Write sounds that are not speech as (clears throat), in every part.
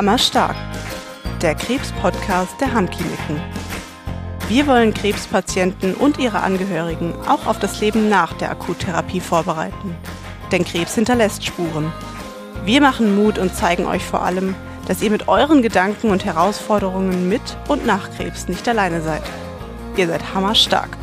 Hammerstark, der Krebs-Podcast der Hammkliniken. Wir wollen Krebspatienten und ihre Angehörigen auch auf das Leben nach der Akuttherapie vorbereiten. Denn Krebs hinterlässt Spuren. Wir machen Mut und zeigen euch vor allem, dass ihr mit euren Gedanken und Herausforderungen mit und nach Krebs nicht alleine seid. Ihr seid hammerstark.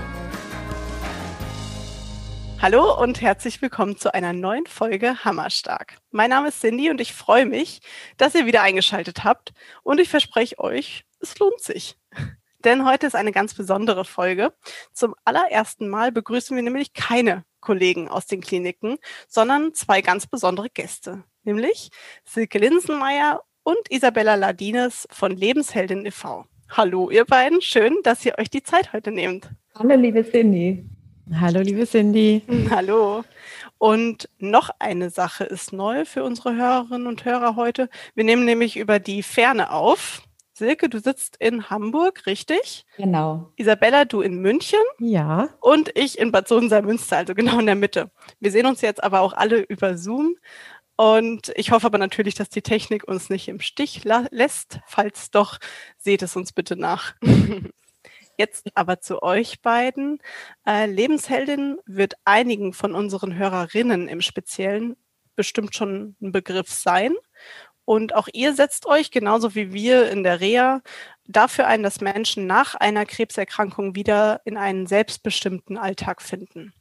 Hallo und herzlich willkommen zu einer neuen Folge Hammerstark. Mein Name ist Cindy und ich freue mich, dass ihr wieder eingeschaltet habt und ich verspreche euch, es lohnt sich. (laughs) Denn heute ist eine ganz besondere Folge. Zum allerersten Mal begrüßen wir nämlich keine Kollegen aus den Kliniken, sondern zwei ganz besondere Gäste, nämlich Silke Linsenmeier und Isabella Ladines von Lebensheldin e.V. Hallo ihr beiden, schön, dass ihr euch die Zeit heute nehmt. Hallo liebe Cindy. Hallo, liebe Cindy. (laughs) Hallo. Und noch eine Sache ist neu für unsere Hörerinnen und Hörer heute. Wir nehmen nämlich über die Ferne auf. Silke, du sitzt in Hamburg, richtig? Genau. Isabella, du in München? Ja. Und ich in Bad Sohn-Münster, also genau in der Mitte. Wir sehen uns jetzt aber auch alle über Zoom. Und ich hoffe aber natürlich, dass die Technik uns nicht im Stich lässt. Falls doch, seht es uns bitte nach. (laughs) Jetzt aber zu euch beiden. Äh, Lebensheldin wird einigen von unseren Hörerinnen im Speziellen bestimmt schon ein Begriff sein. Und auch ihr setzt euch, genauso wie wir in der Reha, dafür ein, dass Menschen nach einer Krebserkrankung wieder in einen selbstbestimmten Alltag finden.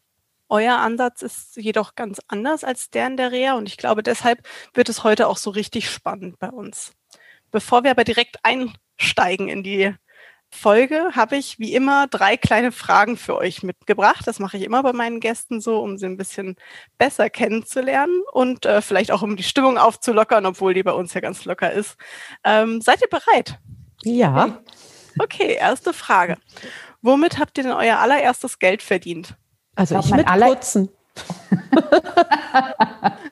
Euer Ansatz ist jedoch ganz anders als der in der Reha und ich glaube, deshalb wird es heute auch so richtig spannend bei uns. Bevor wir aber direkt einsteigen in die Folge habe ich wie immer drei kleine Fragen für euch mitgebracht. Das mache ich immer bei meinen Gästen so, um sie ein bisschen besser kennenzulernen und äh, vielleicht auch um die Stimmung aufzulockern, obwohl die bei uns ja ganz locker ist. Ähm, seid ihr bereit? Ja. Okay, erste Frage. Womit habt ihr denn euer allererstes Geld verdient? Also ich, ich mit Putzen. (laughs)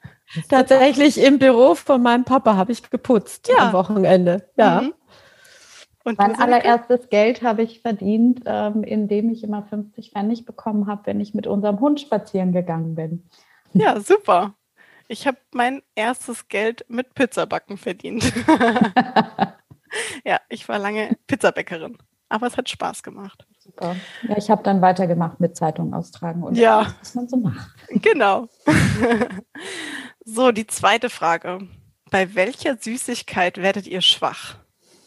Tatsächlich im Büro von meinem Papa habe ich geputzt ja. am Wochenende. Ja. Mhm. Und mein allererstes Geld habe ich verdient, ähm, indem ich immer 50 Pfennig bekommen habe, wenn ich mit unserem Hund spazieren gegangen bin. Ja, super. Ich habe mein erstes Geld mit Pizzabacken verdient. (laughs) ja, ich war lange Pizzabäckerin, aber es hat Spaß gemacht. Super. Ja, ich habe dann weitergemacht mit Zeitung austragen und ja. was man so macht. Genau. (laughs) so, die zweite Frage. Bei welcher Süßigkeit werdet ihr schwach?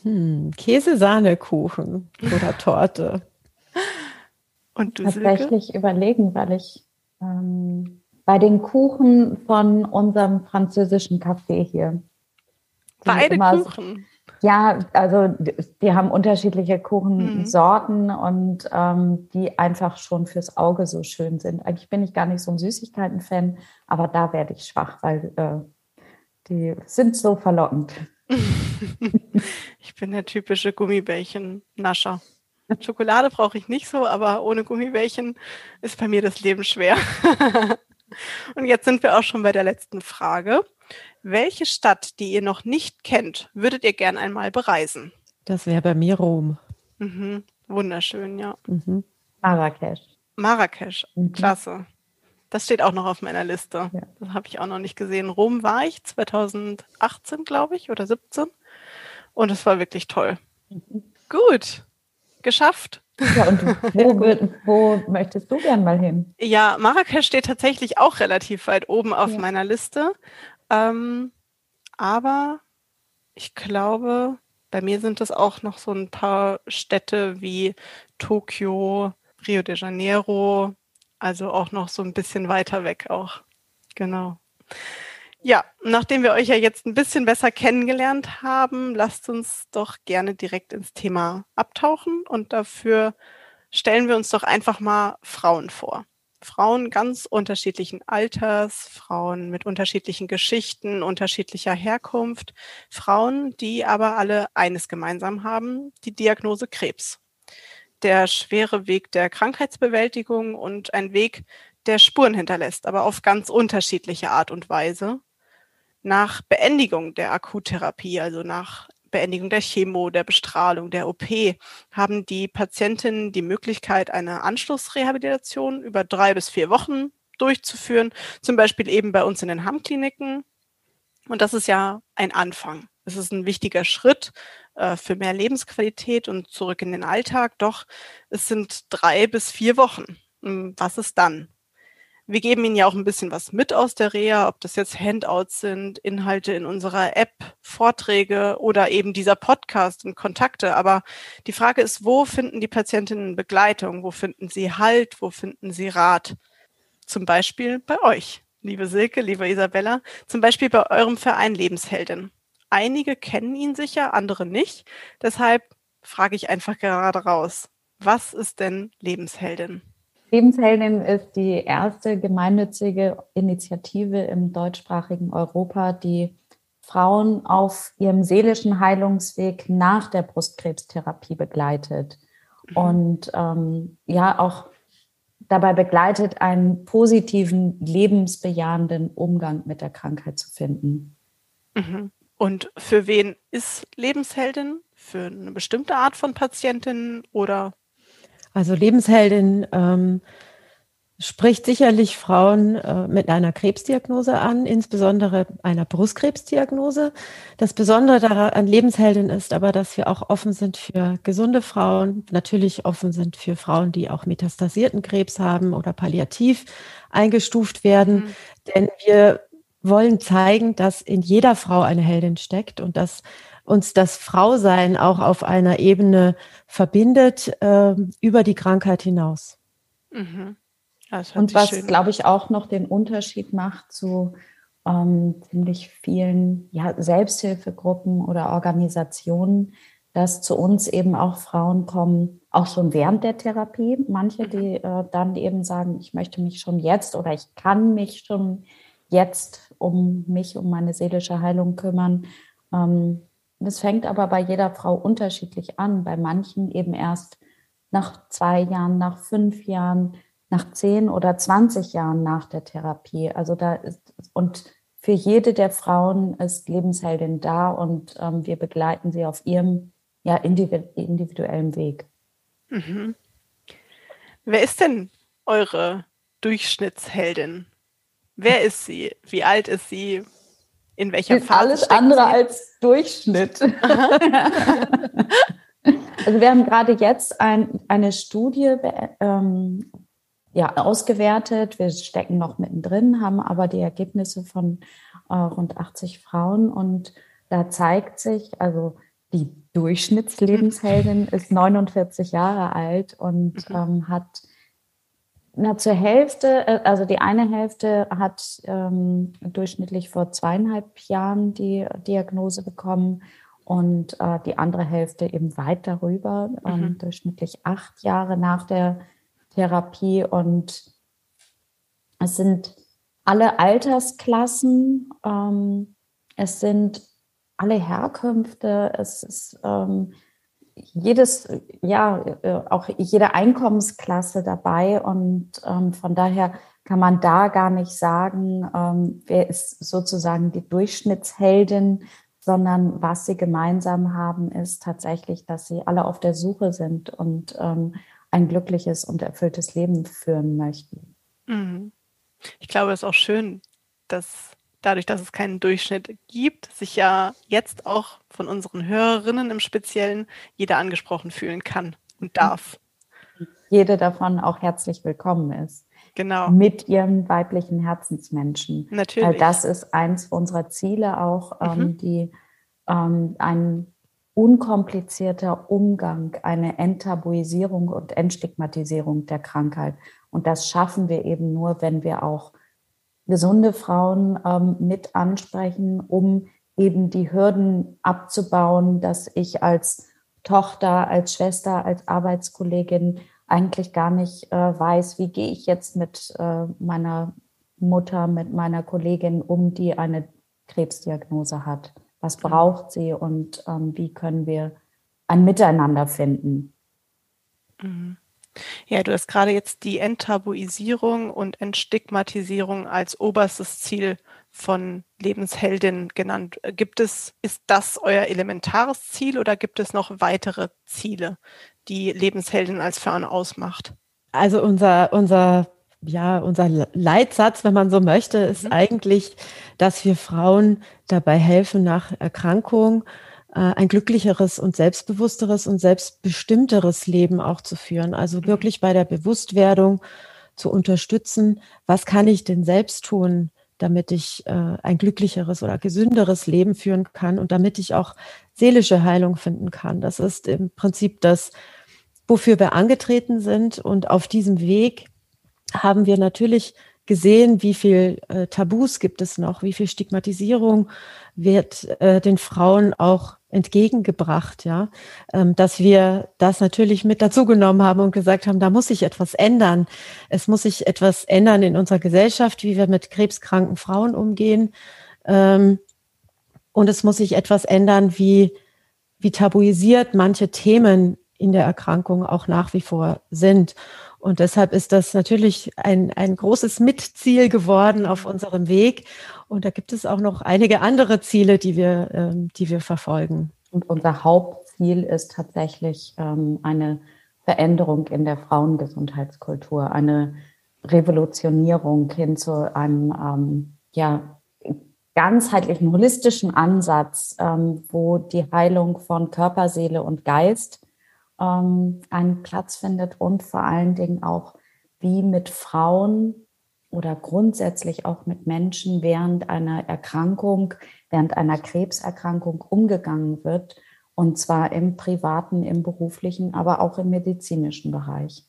Hm, Käse-Sahne-Kuchen oder Torte. Und du tatsächlich Silke? überlegen, weil ich ähm, bei den Kuchen von unserem französischen Café hier. Beide Kuchen? So, ja, also die haben unterschiedliche Kuchensorten mhm. und ähm, die einfach schon fürs Auge so schön sind. Eigentlich bin ich gar nicht so ein Süßigkeiten-Fan, aber da werde ich schwach, weil äh, die sind so verlockend. (laughs) ich bin der typische Gummibärchen-Nascher. Schokolade brauche ich nicht so, aber ohne Gummibärchen ist bei mir das Leben schwer. (laughs) Und jetzt sind wir auch schon bei der letzten Frage. Welche Stadt, die ihr noch nicht kennt, würdet ihr gern einmal bereisen? Das wäre bei mir Rom. Mhm. Wunderschön, ja. Mhm. Marrakesch. Marrakesch, mhm. klasse. Das steht auch noch auf meiner Liste. Ja. Das habe ich auch noch nicht gesehen. Rom war ich 2018, glaube ich, oder 17. Und es war wirklich toll. Mhm. Gut, geschafft. Ja, und (laughs) wo, wo, möchtest du gern mal hin? Ja, Marrakesch steht tatsächlich auch relativ weit oben auf ja. meiner Liste. Ähm, aber ich glaube, bei mir sind es auch noch so ein paar Städte wie Tokio, Rio de Janeiro, also auch noch so ein bisschen weiter weg auch. Genau. Ja, nachdem wir euch ja jetzt ein bisschen besser kennengelernt haben, lasst uns doch gerne direkt ins Thema abtauchen und dafür stellen wir uns doch einfach mal Frauen vor. Frauen ganz unterschiedlichen Alters, Frauen mit unterschiedlichen Geschichten, unterschiedlicher Herkunft, Frauen, die aber alle eines gemeinsam haben, die Diagnose Krebs der schwere Weg der Krankheitsbewältigung und ein Weg, der Spuren hinterlässt, aber auf ganz unterschiedliche Art und Weise. Nach Beendigung der Akuttherapie, also nach Beendigung der Chemo, der Bestrahlung, der OP, haben die Patientinnen die Möglichkeit, eine Anschlussrehabilitation über drei bis vier Wochen durchzuführen, zum Beispiel eben bei uns in den Hammkliniken. Und das ist ja ein Anfang. Es ist ein wichtiger Schritt äh, für mehr Lebensqualität und zurück in den Alltag. Doch es sind drei bis vier Wochen. Hm, was ist dann? Wir geben Ihnen ja auch ein bisschen was mit aus der Reha, ob das jetzt Handouts sind, Inhalte in unserer App, Vorträge oder eben dieser Podcast und Kontakte. Aber die Frage ist, wo finden die Patientinnen Begleitung? Wo finden sie Halt? Wo finden sie Rat? Zum Beispiel bei euch, liebe Silke, liebe Isabella, zum Beispiel bei eurem Verein Lebensheldin. Einige kennen ihn sicher, andere nicht. Deshalb frage ich einfach gerade raus. Was ist denn Lebensheldin? Lebensheldin ist die erste gemeinnützige Initiative im deutschsprachigen Europa, die Frauen auf ihrem seelischen Heilungsweg nach der Brustkrebstherapie begleitet mhm. und ähm, ja auch dabei begleitet, einen positiven, lebensbejahenden Umgang mit der Krankheit zu finden. Mhm. Und für wen ist Lebensheldin? Für eine bestimmte Art von Patientin oder? Also Lebensheldin ähm, spricht sicherlich Frauen äh, mit einer Krebsdiagnose an, insbesondere einer Brustkrebsdiagnose. Das Besondere daran an Lebensheldin ist aber, dass wir auch offen sind für gesunde Frauen, natürlich offen sind für Frauen, die auch metastasierten Krebs haben oder palliativ eingestuft werden. Mhm. Denn wir wollen zeigen, dass in jeder Frau eine Heldin steckt und dass uns das Frausein auch auf einer Ebene verbindet äh, über die Krankheit hinaus. Mhm. Und was, glaube ich, auch noch den Unterschied macht zu ähm, ziemlich vielen ja, Selbsthilfegruppen oder Organisationen, dass zu uns eben auch Frauen kommen, auch schon während der Therapie. Manche, die äh, dann eben sagen, ich möchte mich schon jetzt oder ich kann mich schon jetzt um mich, um meine seelische Heilung kümmern. Ähm, das fängt aber bei jeder Frau unterschiedlich an. Bei manchen eben erst nach zwei Jahren, nach fünf Jahren, nach zehn oder zwanzig Jahren nach der Therapie. Also da ist, und für jede der Frauen ist Lebensheldin da und ähm, wir begleiten sie auf ihrem ja, individuellen Weg. Mhm. Wer ist denn eure Durchschnittsheldin? Wer ist sie? Wie alt ist sie? In welcher Phase? Alles andere sie? als Durchschnitt. (laughs) also wir haben gerade jetzt ein, eine Studie ähm, ja, ausgewertet. Wir stecken noch mittendrin, haben aber die Ergebnisse von äh, rund 80 Frauen und da zeigt sich, also die Durchschnittslebensheldin (laughs) ist 49 Jahre alt und mhm. ähm, hat na, zur Hälfte, äh, also die eine Hälfte hat ähm, durchschnittlich vor zweieinhalb Jahren die Diagnose bekommen und äh, die andere Hälfte eben weit darüber, ähm, mhm. durchschnittlich acht Jahre nach der Therapie. Und es sind alle Altersklassen, ähm, es sind alle Herkünfte, es ist ähm, jedes, ja, äh, auch jede Einkommensklasse dabei und ähm, von daher kann man da gar nicht sagen, ähm, wer ist sozusagen die Durchschnittsheldin, sondern was sie gemeinsam haben, ist tatsächlich, dass sie alle auf der Suche sind und ähm, ein glückliches und erfülltes Leben führen möchten. Mhm. Ich glaube, es ist auch schön, dass dadurch, dass es keinen Durchschnitt gibt, sich ja jetzt auch von unseren Hörerinnen im Speziellen jeder angesprochen fühlen kann und darf. Jede davon auch herzlich willkommen ist. Genau. Mit ihrem weiblichen Herzensmenschen. Natürlich. Weil das ist eins unserer Ziele auch, ähm, mhm. die ähm, ein unkomplizierter Umgang, eine Enttabuisierung und Entstigmatisierung der Krankheit. Und das schaffen wir eben nur, wenn wir auch gesunde Frauen ähm, mit ansprechen, um eben die Hürden abzubauen, dass ich als Tochter, als Schwester, als Arbeitskollegin eigentlich gar nicht äh, weiß, wie gehe ich jetzt mit äh, meiner Mutter, mit meiner Kollegin um, die eine Krebsdiagnose hat. Was braucht sie und ähm, wie können wir ein Miteinander finden? Mhm. Ja, du hast gerade jetzt die Enttabuisierung und Entstigmatisierung als oberstes Ziel von Lebensheldin genannt. Gibt es, ist das euer elementares Ziel oder gibt es noch weitere Ziele, die Lebensheldin als Fern ausmacht? Also unser, unser ja, unser Leitsatz, wenn man so möchte, ist mhm. eigentlich, dass wir Frauen dabei helfen, nach Erkrankung ein glücklicheres und selbstbewussteres und selbstbestimmteres Leben auch zu führen. Also mhm. wirklich bei der Bewusstwerdung zu unterstützen, was kann ich denn selbst tun, damit ich äh, ein glücklicheres oder gesünderes Leben führen kann und damit ich auch seelische Heilung finden kann. Das ist im Prinzip das, wofür wir angetreten sind. Und auf diesem Weg haben wir natürlich gesehen, wie viel äh, Tabus gibt es noch, wie viel Stigmatisierung wird äh, den Frauen auch entgegengebracht, ja, ähm, dass wir das natürlich mit dazugenommen haben und gesagt haben, da muss sich etwas ändern. Es muss sich etwas ändern in unserer Gesellschaft, wie wir mit krebskranken Frauen umgehen. Ähm, und es muss sich etwas ändern, wie, wie tabuisiert manche Themen in der Erkrankung auch nach wie vor sind. Und deshalb ist das natürlich ein, ein großes Mitziel geworden auf unserem Weg. Und da gibt es auch noch einige andere Ziele, die wir, ähm, die wir verfolgen. Und unser Hauptziel ist tatsächlich ähm, eine Veränderung in der Frauengesundheitskultur, eine Revolutionierung hin zu einem ähm, ja, ganzheitlichen, holistischen Ansatz, ähm, wo die Heilung von Körper, Seele und Geist ähm, einen Platz findet und vor allen Dingen auch, wie mit Frauen oder grundsätzlich auch mit Menschen während einer Erkrankung, während einer Krebserkrankung umgegangen wird. Und zwar im privaten, im beruflichen, aber auch im medizinischen Bereich.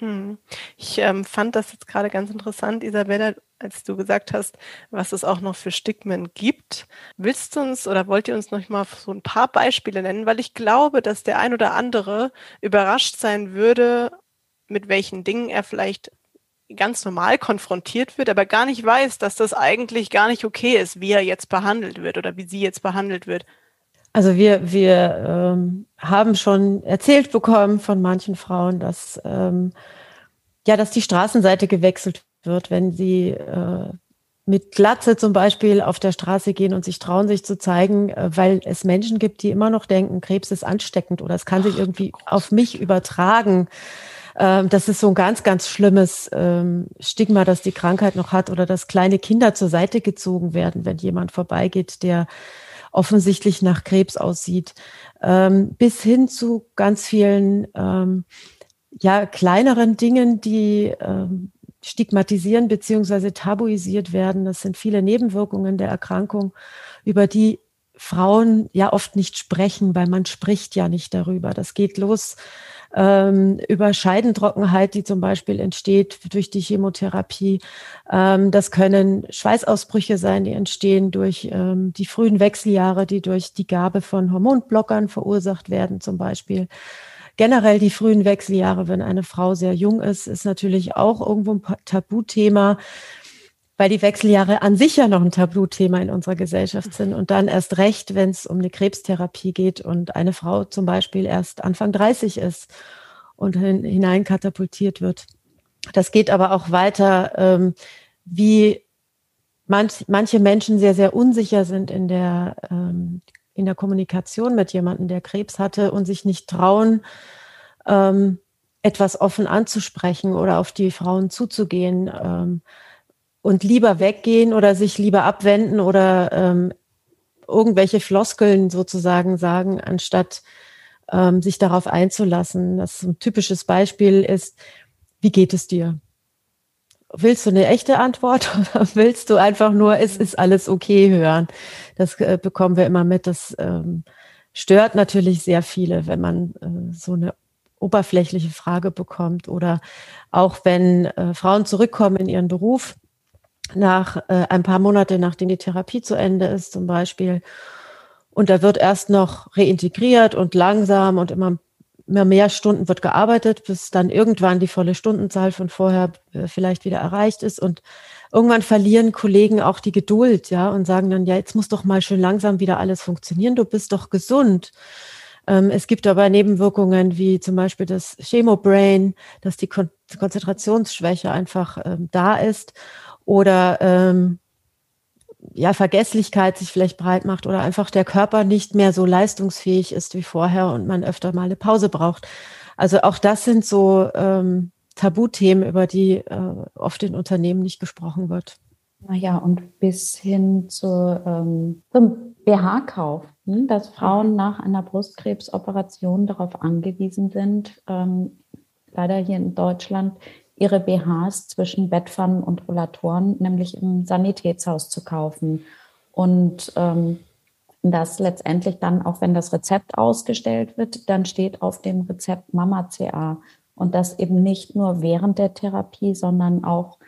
Hm. Ich ähm, fand das jetzt gerade ganz interessant, Isabella, als du gesagt hast, was es auch noch für Stigmen gibt. Willst du uns oder wollt ihr uns noch mal so ein paar Beispiele nennen? Weil ich glaube, dass der ein oder andere überrascht sein würde, mit welchen Dingen er vielleicht ganz normal konfrontiert wird, aber gar nicht weiß, dass das eigentlich gar nicht okay ist, wie er jetzt behandelt wird oder wie sie jetzt behandelt wird. Also wir, wir ähm, haben schon erzählt bekommen von manchen Frauen, dass ähm, ja, dass die Straßenseite gewechselt wird, wenn sie äh, mit Glatze zum Beispiel auf der Straße gehen und sich trauen, sich zu zeigen, äh, weil es Menschen gibt, die immer noch denken, Krebs ist ansteckend oder es kann sich irgendwie auf mich übertragen. Ähm, das ist so ein ganz, ganz schlimmes ähm, Stigma, dass die Krankheit noch hat oder dass kleine Kinder zur Seite gezogen werden, wenn jemand vorbeigeht, der offensichtlich nach Krebs aussieht, ähm, bis hin zu ganz vielen ja, kleineren Dingen, die stigmatisieren beziehungsweise tabuisiert werden. Das sind viele Nebenwirkungen der Erkrankung, über die Frauen ja oft nicht sprechen, weil man spricht ja nicht darüber. Das geht los ähm, über Scheidentrockenheit, die zum Beispiel entsteht durch die Chemotherapie. Ähm, das können Schweißausbrüche sein, die entstehen durch ähm, die frühen Wechseljahre, die durch die Gabe von Hormonblockern verursacht werden zum Beispiel. Generell die frühen Wechseljahre, wenn eine Frau sehr jung ist, ist natürlich auch irgendwo ein Tabuthema, weil die Wechseljahre an sich ja noch ein Tabuthema in unserer Gesellschaft sind. Und dann erst recht, wenn es um eine Krebstherapie geht und eine Frau zum Beispiel erst Anfang 30 ist und hinein katapultiert wird. Das geht aber auch weiter, ähm, wie manch, manche Menschen sehr, sehr unsicher sind in der ähm, in der Kommunikation mit jemandem, der Krebs hatte und sich nicht trauen, ähm, etwas offen anzusprechen oder auf die Frauen zuzugehen ähm, und lieber weggehen oder sich lieber abwenden oder ähm, irgendwelche Floskeln sozusagen sagen, anstatt ähm, sich darauf einzulassen. Das ein typisches Beispiel ist, wie geht es dir? willst du eine echte Antwort (laughs) oder willst du einfach nur, es ist alles okay hören? Das äh, bekommen wir immer mit. Das ähm, stört natürlich sehr viele, wenn man äh, so eine oberflächliche Frage bekommt oder auch wenn äh, Frauen zurückkommen in ihren Beruf nach äh, ein paar Monate, nachdem die Therapie zu Ende ist zum Beispiel. Und da wird erst noch reintegriert und langsam und immer immer mehr Stunden wird gearbeitet, bis dann irgendwann die volle Stundenzahl von vorher äh, vielleicht wieder erreicht ist. Und irgendwann verlieren Kollegen auch die Geduld, ja, und sagen dann, ja, jetzt muss doch mal schön langsam wieder alles funktionieren, du bist doch gesund. Ähm, es gibt aber Nebenwirkungen wie zum Beispiel das Chemobrain, dass die Kon Konzentrationsschwäche einfach ähm, da ist oder ähm, ja, Vergesslichkeit sich vielleicht breit macht oder einfach der Körper nicht mehr so leistungsfähig ist wie vorher und man öfter mal eine Pause braucht. Also auch das sind so ähm, Tabuthemen, über die äh, oft in Unternehmen nicht gesprochen wird. Naja, und bis hin zu, ähm, zum BH-Kauf, hm, dass Frauen nach einer Brustkrebsoperation darauf angewiesen sind, ähm, leider hier in Deutschland, ihre BHs zwischen Bettpfannen und Rollatoren, nämlich im Sanitätshaus zu kaufen. Und ähm, das letztendlich dann, auch wenn das Rezept ausgestellt wird, dann steht auf dem Rezept Mama CA. Und das eben nicht nur während der Therapie, sondern auch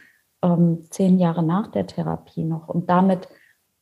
ähm, zehn Jahre nach der Therapie noch. Und damit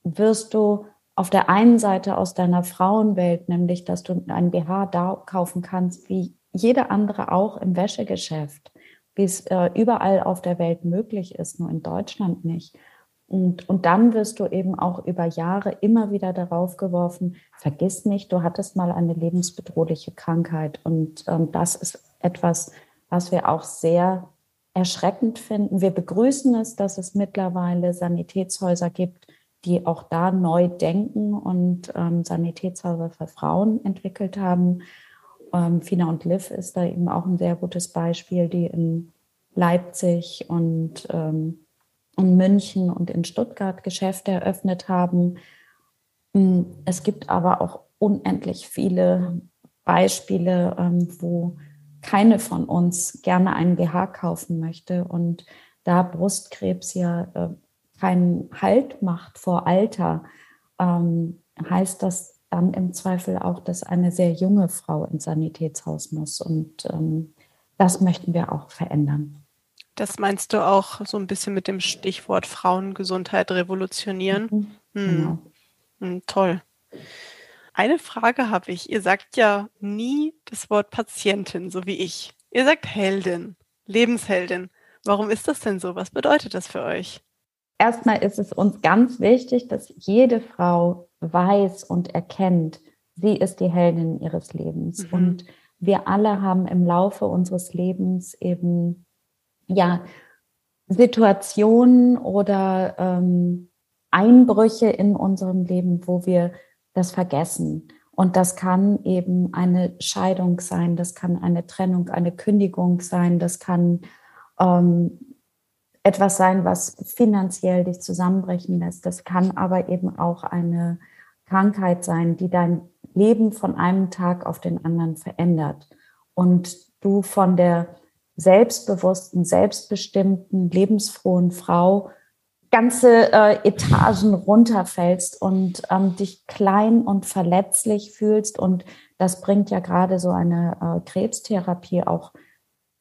wirst du auf der einen Seite aus deiner Frauenwelt, nämlich dass du ein BH da kaufen kannst, wie jeder andere auch im Wäschegeschäft, wie es äh, überall auf der Welt möglich ist, nur in Deutschland nicht. Und, und dann wirst du eben auch über Jahre immer wieder darauf geworfen, vergiss nicht, du hattest mal eine lebensbedrohliche Krankheit. Und ähm, das ist etwas, was wir auch sehr erschreckend finden. Wir begrüßen es, dass es mittlerweile Sanitätshäuser gibt, die auch da neu denken und ähm, Sanitätshäuser für Frauen entwickelt haben. Ähm, Fina und Liv ist da eben auch ein sehr gutes Beispiel, die in Leipzig und ähm, in München und in Stuttgart Geschäfte eröffnet haben. Hm, es gibt aber auch unendlich viele Beispiele, ähm, wo keine von uns gerne einen BH kaufen möchte. Und da Brustkrebs ja äh, keinen Halt macht vor Alter, ähm, heißt das dann im Zweifel auch, dass eine sehr junge Frau ins Sanitätshaus muss. Und ähm, das möchten wir auch verändern. Das meinst du auch so ein bisschen mit dem Stichwort Frauengesundheit revolutionieren? Mhm, hm. Genau. Hm, toll. Eine Frage habe ich. Ihr sagt ja nie das Wort Patientin, so wie ich. Ihr sagt Heldin, Lebensheldin. Warum ist das denn so? Was bedeutet das für euch? Erstmal ist es uns ganz wichtig, dass jede Frau weiß und erkennt, sie ist die Heldin ihres Lebens. Mhm. Und wir alle haben im Laufe unseres Lebens eben ja Situationen oder ähm, Einbrüche in unserem Leben, wo wir das vergessen. Und das kann eben eine Scheidung sein, das kann eine Trennung, eine Kündigung sein, das kann ähm, etwas sein, was finanziell dich zusammenbrechen lässt. Das kann aber eben auch eine Krankheit sein, die dein Leben von einem Tag auf den anderen verändert. Und du von der selbstbewussten, selbstbestimmten, lebensfrohen Frau ganze äh, Etagen runterfällst und ähm, dich klein und verletzlich fühlst. Und das bringt ja gerade so eine äh, Krebstherapie auch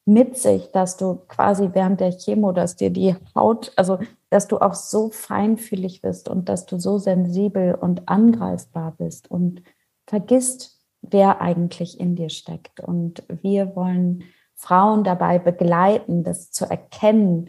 mit sich, dass du quasi während der Chemo, dass dir die Haut, also dass du auch so feinfühlig bist und dass du so sensibel und angreifbar bist und vergisst, wer eigentlich in dir steckt. Und wir wollen Frauen dabei begleiten, das zu erkennen,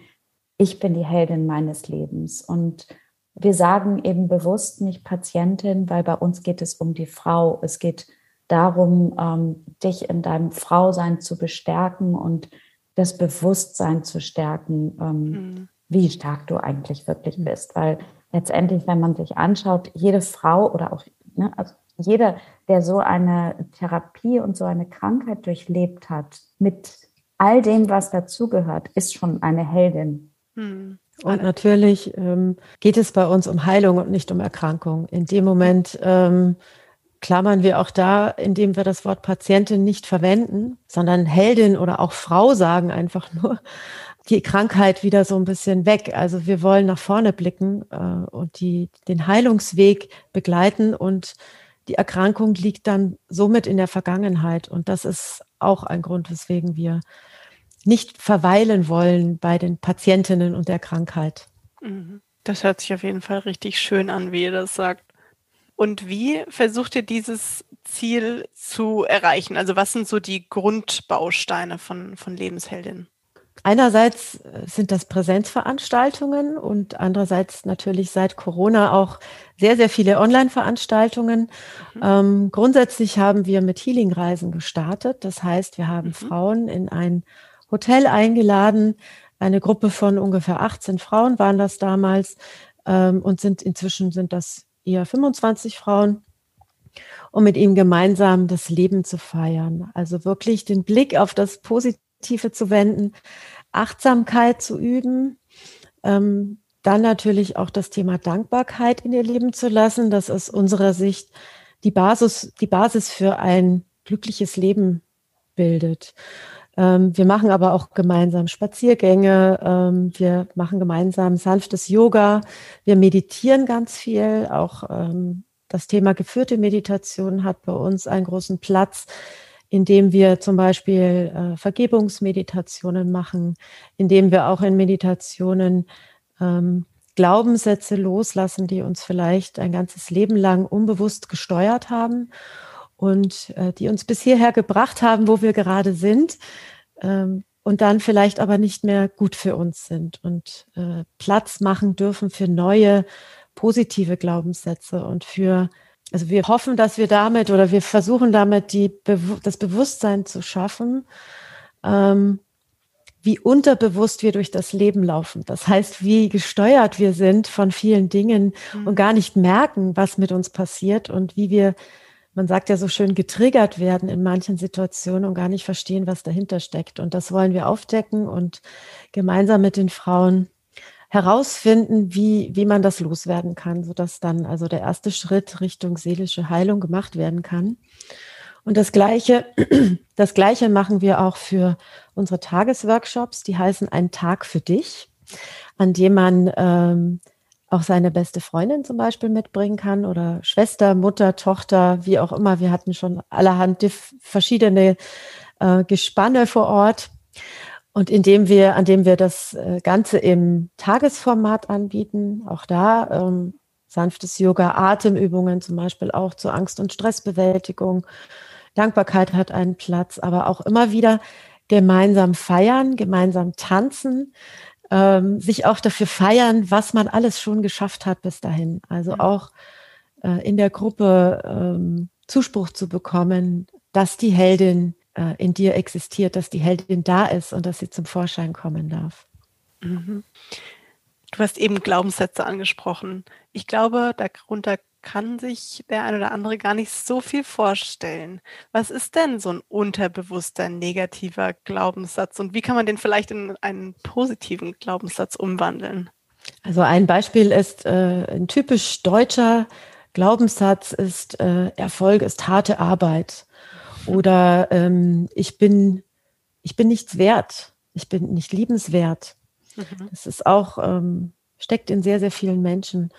ich bin die Heldin meines Lebens. Und wir sagen eben bewusst nicht Patientin, weil bei uns geht es um die Frau. Es geht darum, ähm, dich in deinem Frausein zu bestärken und das Bewusstsein zu stärken, ähm, mhm. Wie stark du eigentlich wirklich bist. Weil letztendlich, wenn man sich anschaut, jede Frau oder auch ne, also jeder, der so eine Therapie und so eine Krankheit durchlebt hat, mit all dem, was dazugehört, ist schon eine Heldin. Mhm. Und natürlich ähm, geht es bei uns um Heilung und nicht um Erkrankung. In dem Moment ähm, klammern wir auch da, indem wir das Wort Patientin nicht verwenden, sondern Heldin oder auch Frau sagen einfach nur die Krankheit wieder so ein bisschen weg. Also wir wollen nach vorne blicken äh, und die, den Heilungsweg begleiten und die Erkrankung liegt dann somit in der Vergangenheit. Und das ist auch ein Grund, weswegen wir nicht verweilen wollen bei den Patientinnen und der Krankheit. Mhm. Das hört sich auf jeden Fall richtig schön an, wie ihr das sagt. Und wie versucht ihr dieses Ziel zu erreichen? Also was sind so die Grundbausteine von, von Lebensheldin? Einerseits äh, sind das Präsenzveranstaltungen und andererseits natürlich seit Corona auch sehr, sehr viele Online-Veranstaltungen. Mhm. Ähm, grundsätzlich haben wir mit Healing-Reisen gestartet. Das heißt, wir haben mhm. Frauen in ein Hotel eingeladen. Eine Gruppe von ungefähr 18 Frauen waren das damals ähm, und sind inzwischen sind das eher 25 Frauen, um mit ihm gemeinsam das Leben zu feiern. Also wirklich den Blick auf das Positive Tiefe zu wenden, Achtsamkeit zu üben, ähm, dann natürlich auch das Thema Dankbarkeit in ihr Leben zu lassen. Das ist unserer Sicht die Basis, die Basis für ein glückliches Leben bildet. Ähm, wir machen aber auch gemeinsam Spaziergänge. Ähm, wir machen gemeinsam sanftes Yoga. Wir meditieren ganz viel. Auch ähm, das Thema geführte Meditation hat bei uns einen großen Platz, indem wir zum Beispiel äh, Vergebungsmeditationen machen, indem wir auch in Meditationen ähm, Glaubenssätze loslassen, die uns vielleicht ein ganzes Leben lang unbewusst gesteuert haben und äh, die uns bis hierher gebracht haben, wo wir gerade sind ähm, und dann vielleicht aber nicht mehr gut für uns sind und äh, Platz machen dürfen für neue positive Glaubenssätze und für also wir hoffen, dass wir damit oder wir versuchen damit die, das Bewusstsein zu schaffen, ähm, wie unterbewusst wir durch das Leben laufen. Das heißt, wie gesteuert wir sind von vielen Dingen mhm. und gar nicht merken, was mit uns passiert und wie wir man sagt ja so schön, getriggert werden in manchen Situationen und gar nicht verstehen, was dahinter steckt. Und das wollen wir aufdecken und gemeinsam mit den Frauen herausfinden, wie, wie man das loswerden kann, sodass dann also der erste Schritt Richtung seelische Heilung gemacht werden kann. Und das Gleiche, (clears throat) das Gleiche machen wir auch für unsere Tagesworkshops, die heißen Ein Tag für dich, an dem man ähm, auch seine beste Freundin zum Beispiel mitbringen kann oder Schwester, Mutter, Tochter, wie auch immer. Wir hatten schon allerhand verschiedene äh, Gespanne vor Ort. Und indem wir, an dem wir das äh, Ganze im Tagesformat anbieten, auch da ähm, sanftes Yoga, Atemübungen zum Beispiel auch zur Angst- und Stressbewältigung. Dankbarkeit hat einen Platz, aber auch immer wieder gemeinsam feiern, gemeinsam tanzen, ähm, sich auch dafür feiern, was man alles schon geschafft hat bis dahin. Also auch äh, in der Gruppe ähm, Zuspruch zu bekommen, dass die Heldin äh, in dir existiert, dass die Heldin da ist und dass sie zum Vorschein kommen darf. Mhm. Du hast eben Glaubenssätze angesprochen. Ich glaube, darunter kann sich der ein oder andere gar nicht so viel vorstellen. Was ist denn so ein unterbewusster negativer Glaubenssatz und wie kann man den vielleicht in einen positiven Glaubenssatz umwandeln? Also ein Beispiel ist äh, ein typisch deutscher Glaubenssatz ist äh, Erfolg ist harte Arbeit oder ähm, ich bin ich bin nichts wert, ich bin nicht liebenswert. Mhm. Das ist auch ähm, steckt in sehr sehr vielen Menschen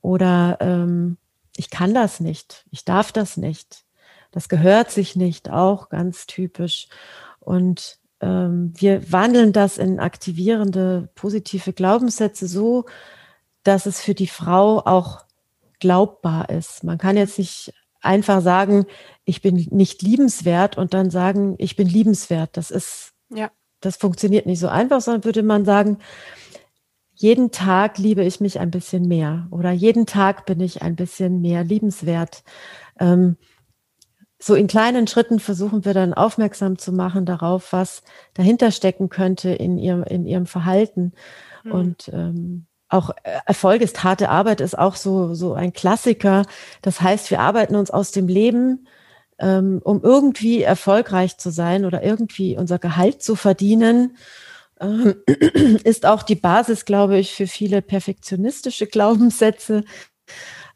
oder ähm, ich kann das nicht, ich darf das nicht, das gehört sich nicht, auch ganz typisch. Und ähm, wir wandeln das in aktivierende, positive Glaubenssätze so, dass es für die Frau auch glaubbar ist. Man kann jetzt nicht einfach sagen, ich bin nicht liebenswert und dann sagen, ich bin liebenswert. Das ist, ja. das funktioniert nicht so einfach, sondern würde man sagen, jeden Tag liebe ich mich ein bisschen mehr oder jeden Tag bin ich ein bisschen mehr liebenswert. Ähm, so in kleinen Schritten versuchen wir dann aufmerksam zu machen darauf, was dahinter stecken könnte in ihrem, in ihrem Verhalten. Mhm. Und ähm, auch Erfolg ist harte Arbeit ist auch so, so ein Klassiker. Das heißt, wir arbeiten uns aus dem Leben, ähm, um irgendwie erfolgreich zu sein oder irgendwie unser Gehalt zu verdienen. Ähm, (clears throat) ist auch die Basis, glaube ich, für viele perfektionistische Glaubenssätze,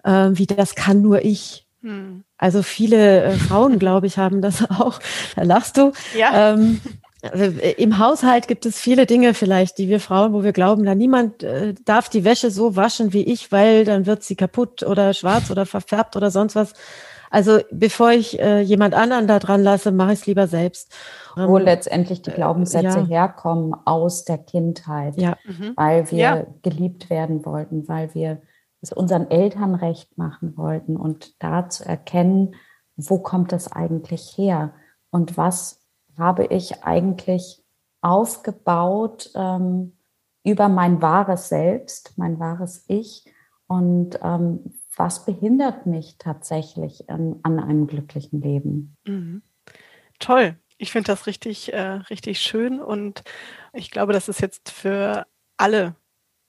äh, wie das kann nur ich. Hm. Also viele äh, Frauen, glaube ich, haben das (laughs) auch. Da lachst du. Ja. Ähm, also äh, Im Haushalt gibt es viele Dinge vielleicht, die wir Frauen, wo wir glauben, da niemand äh, darf die Wäsche so waschen wie ich, weil dann wird sie kaputt oder schwarz oder verfärbt oder sonst was. Also bevor ich äh, jemand anderen da dran lasse, mache ich es lieber selbst. Wo ähm, letztendlich die Glaubenssätze ja. herkommen aus der Kindheit, ja. Mhm. weil wir ja. geliebt werden wollten, weil wir es unseren Eltern recht machen wollten und da zu erkennen, wo kommt das eigentlich her und was habe ich eigentlich aufgebaut ähm, über mein wahres Selbst, mein wahres Ich und ähm, was behindert mich tatsächlich an, an einem glücklichen Leben. Mhm. Toll. Ich finde das richtig, äh, richtig schön und ich glaube, das ist jetzt für alle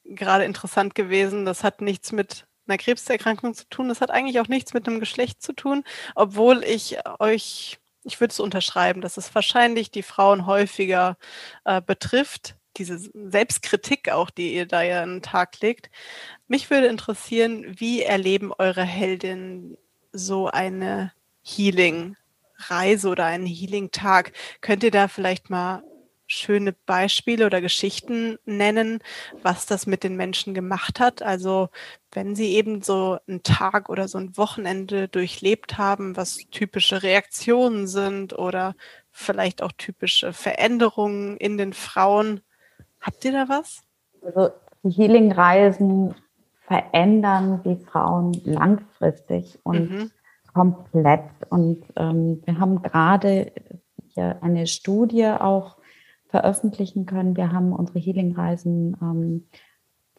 gerade interessant gewesen. Das hat nichts mit einer Krebserkrankung zu tun. Das hat eigentlich auch nichts mit einem Geschlecht zu tun, obwohl ich euch ich würde es unterschreiben, dass es wahrscheinlich die Frauen häufiger äh, betrifft, diese Selbstkritik auch, die ihr da ja an den Tag legt. Mich würde interessieren, wie erleben eure Heldinnen so eine Healing-Reise oder einen Healing-Tag? Könnt ihr da vielleicht mal schöne Beispiele oder Geschichten nennen, was das mit den Menschen gemacht hat? Also wenn sie eben so einen Tag oder so ein Wochenende durchlebt haben, was typische Reaktionen sind oder vielleicht auch typische Veränderungen in den Frauen. Habt ihr da was? Also die Healing-Reisen verändern die Frauen langfristig und mhm. komplett. Und ähm, wir haben gerade hier eine Studie auch veröffentlichen können. Wir haben unsere Healing-Reisen ähm,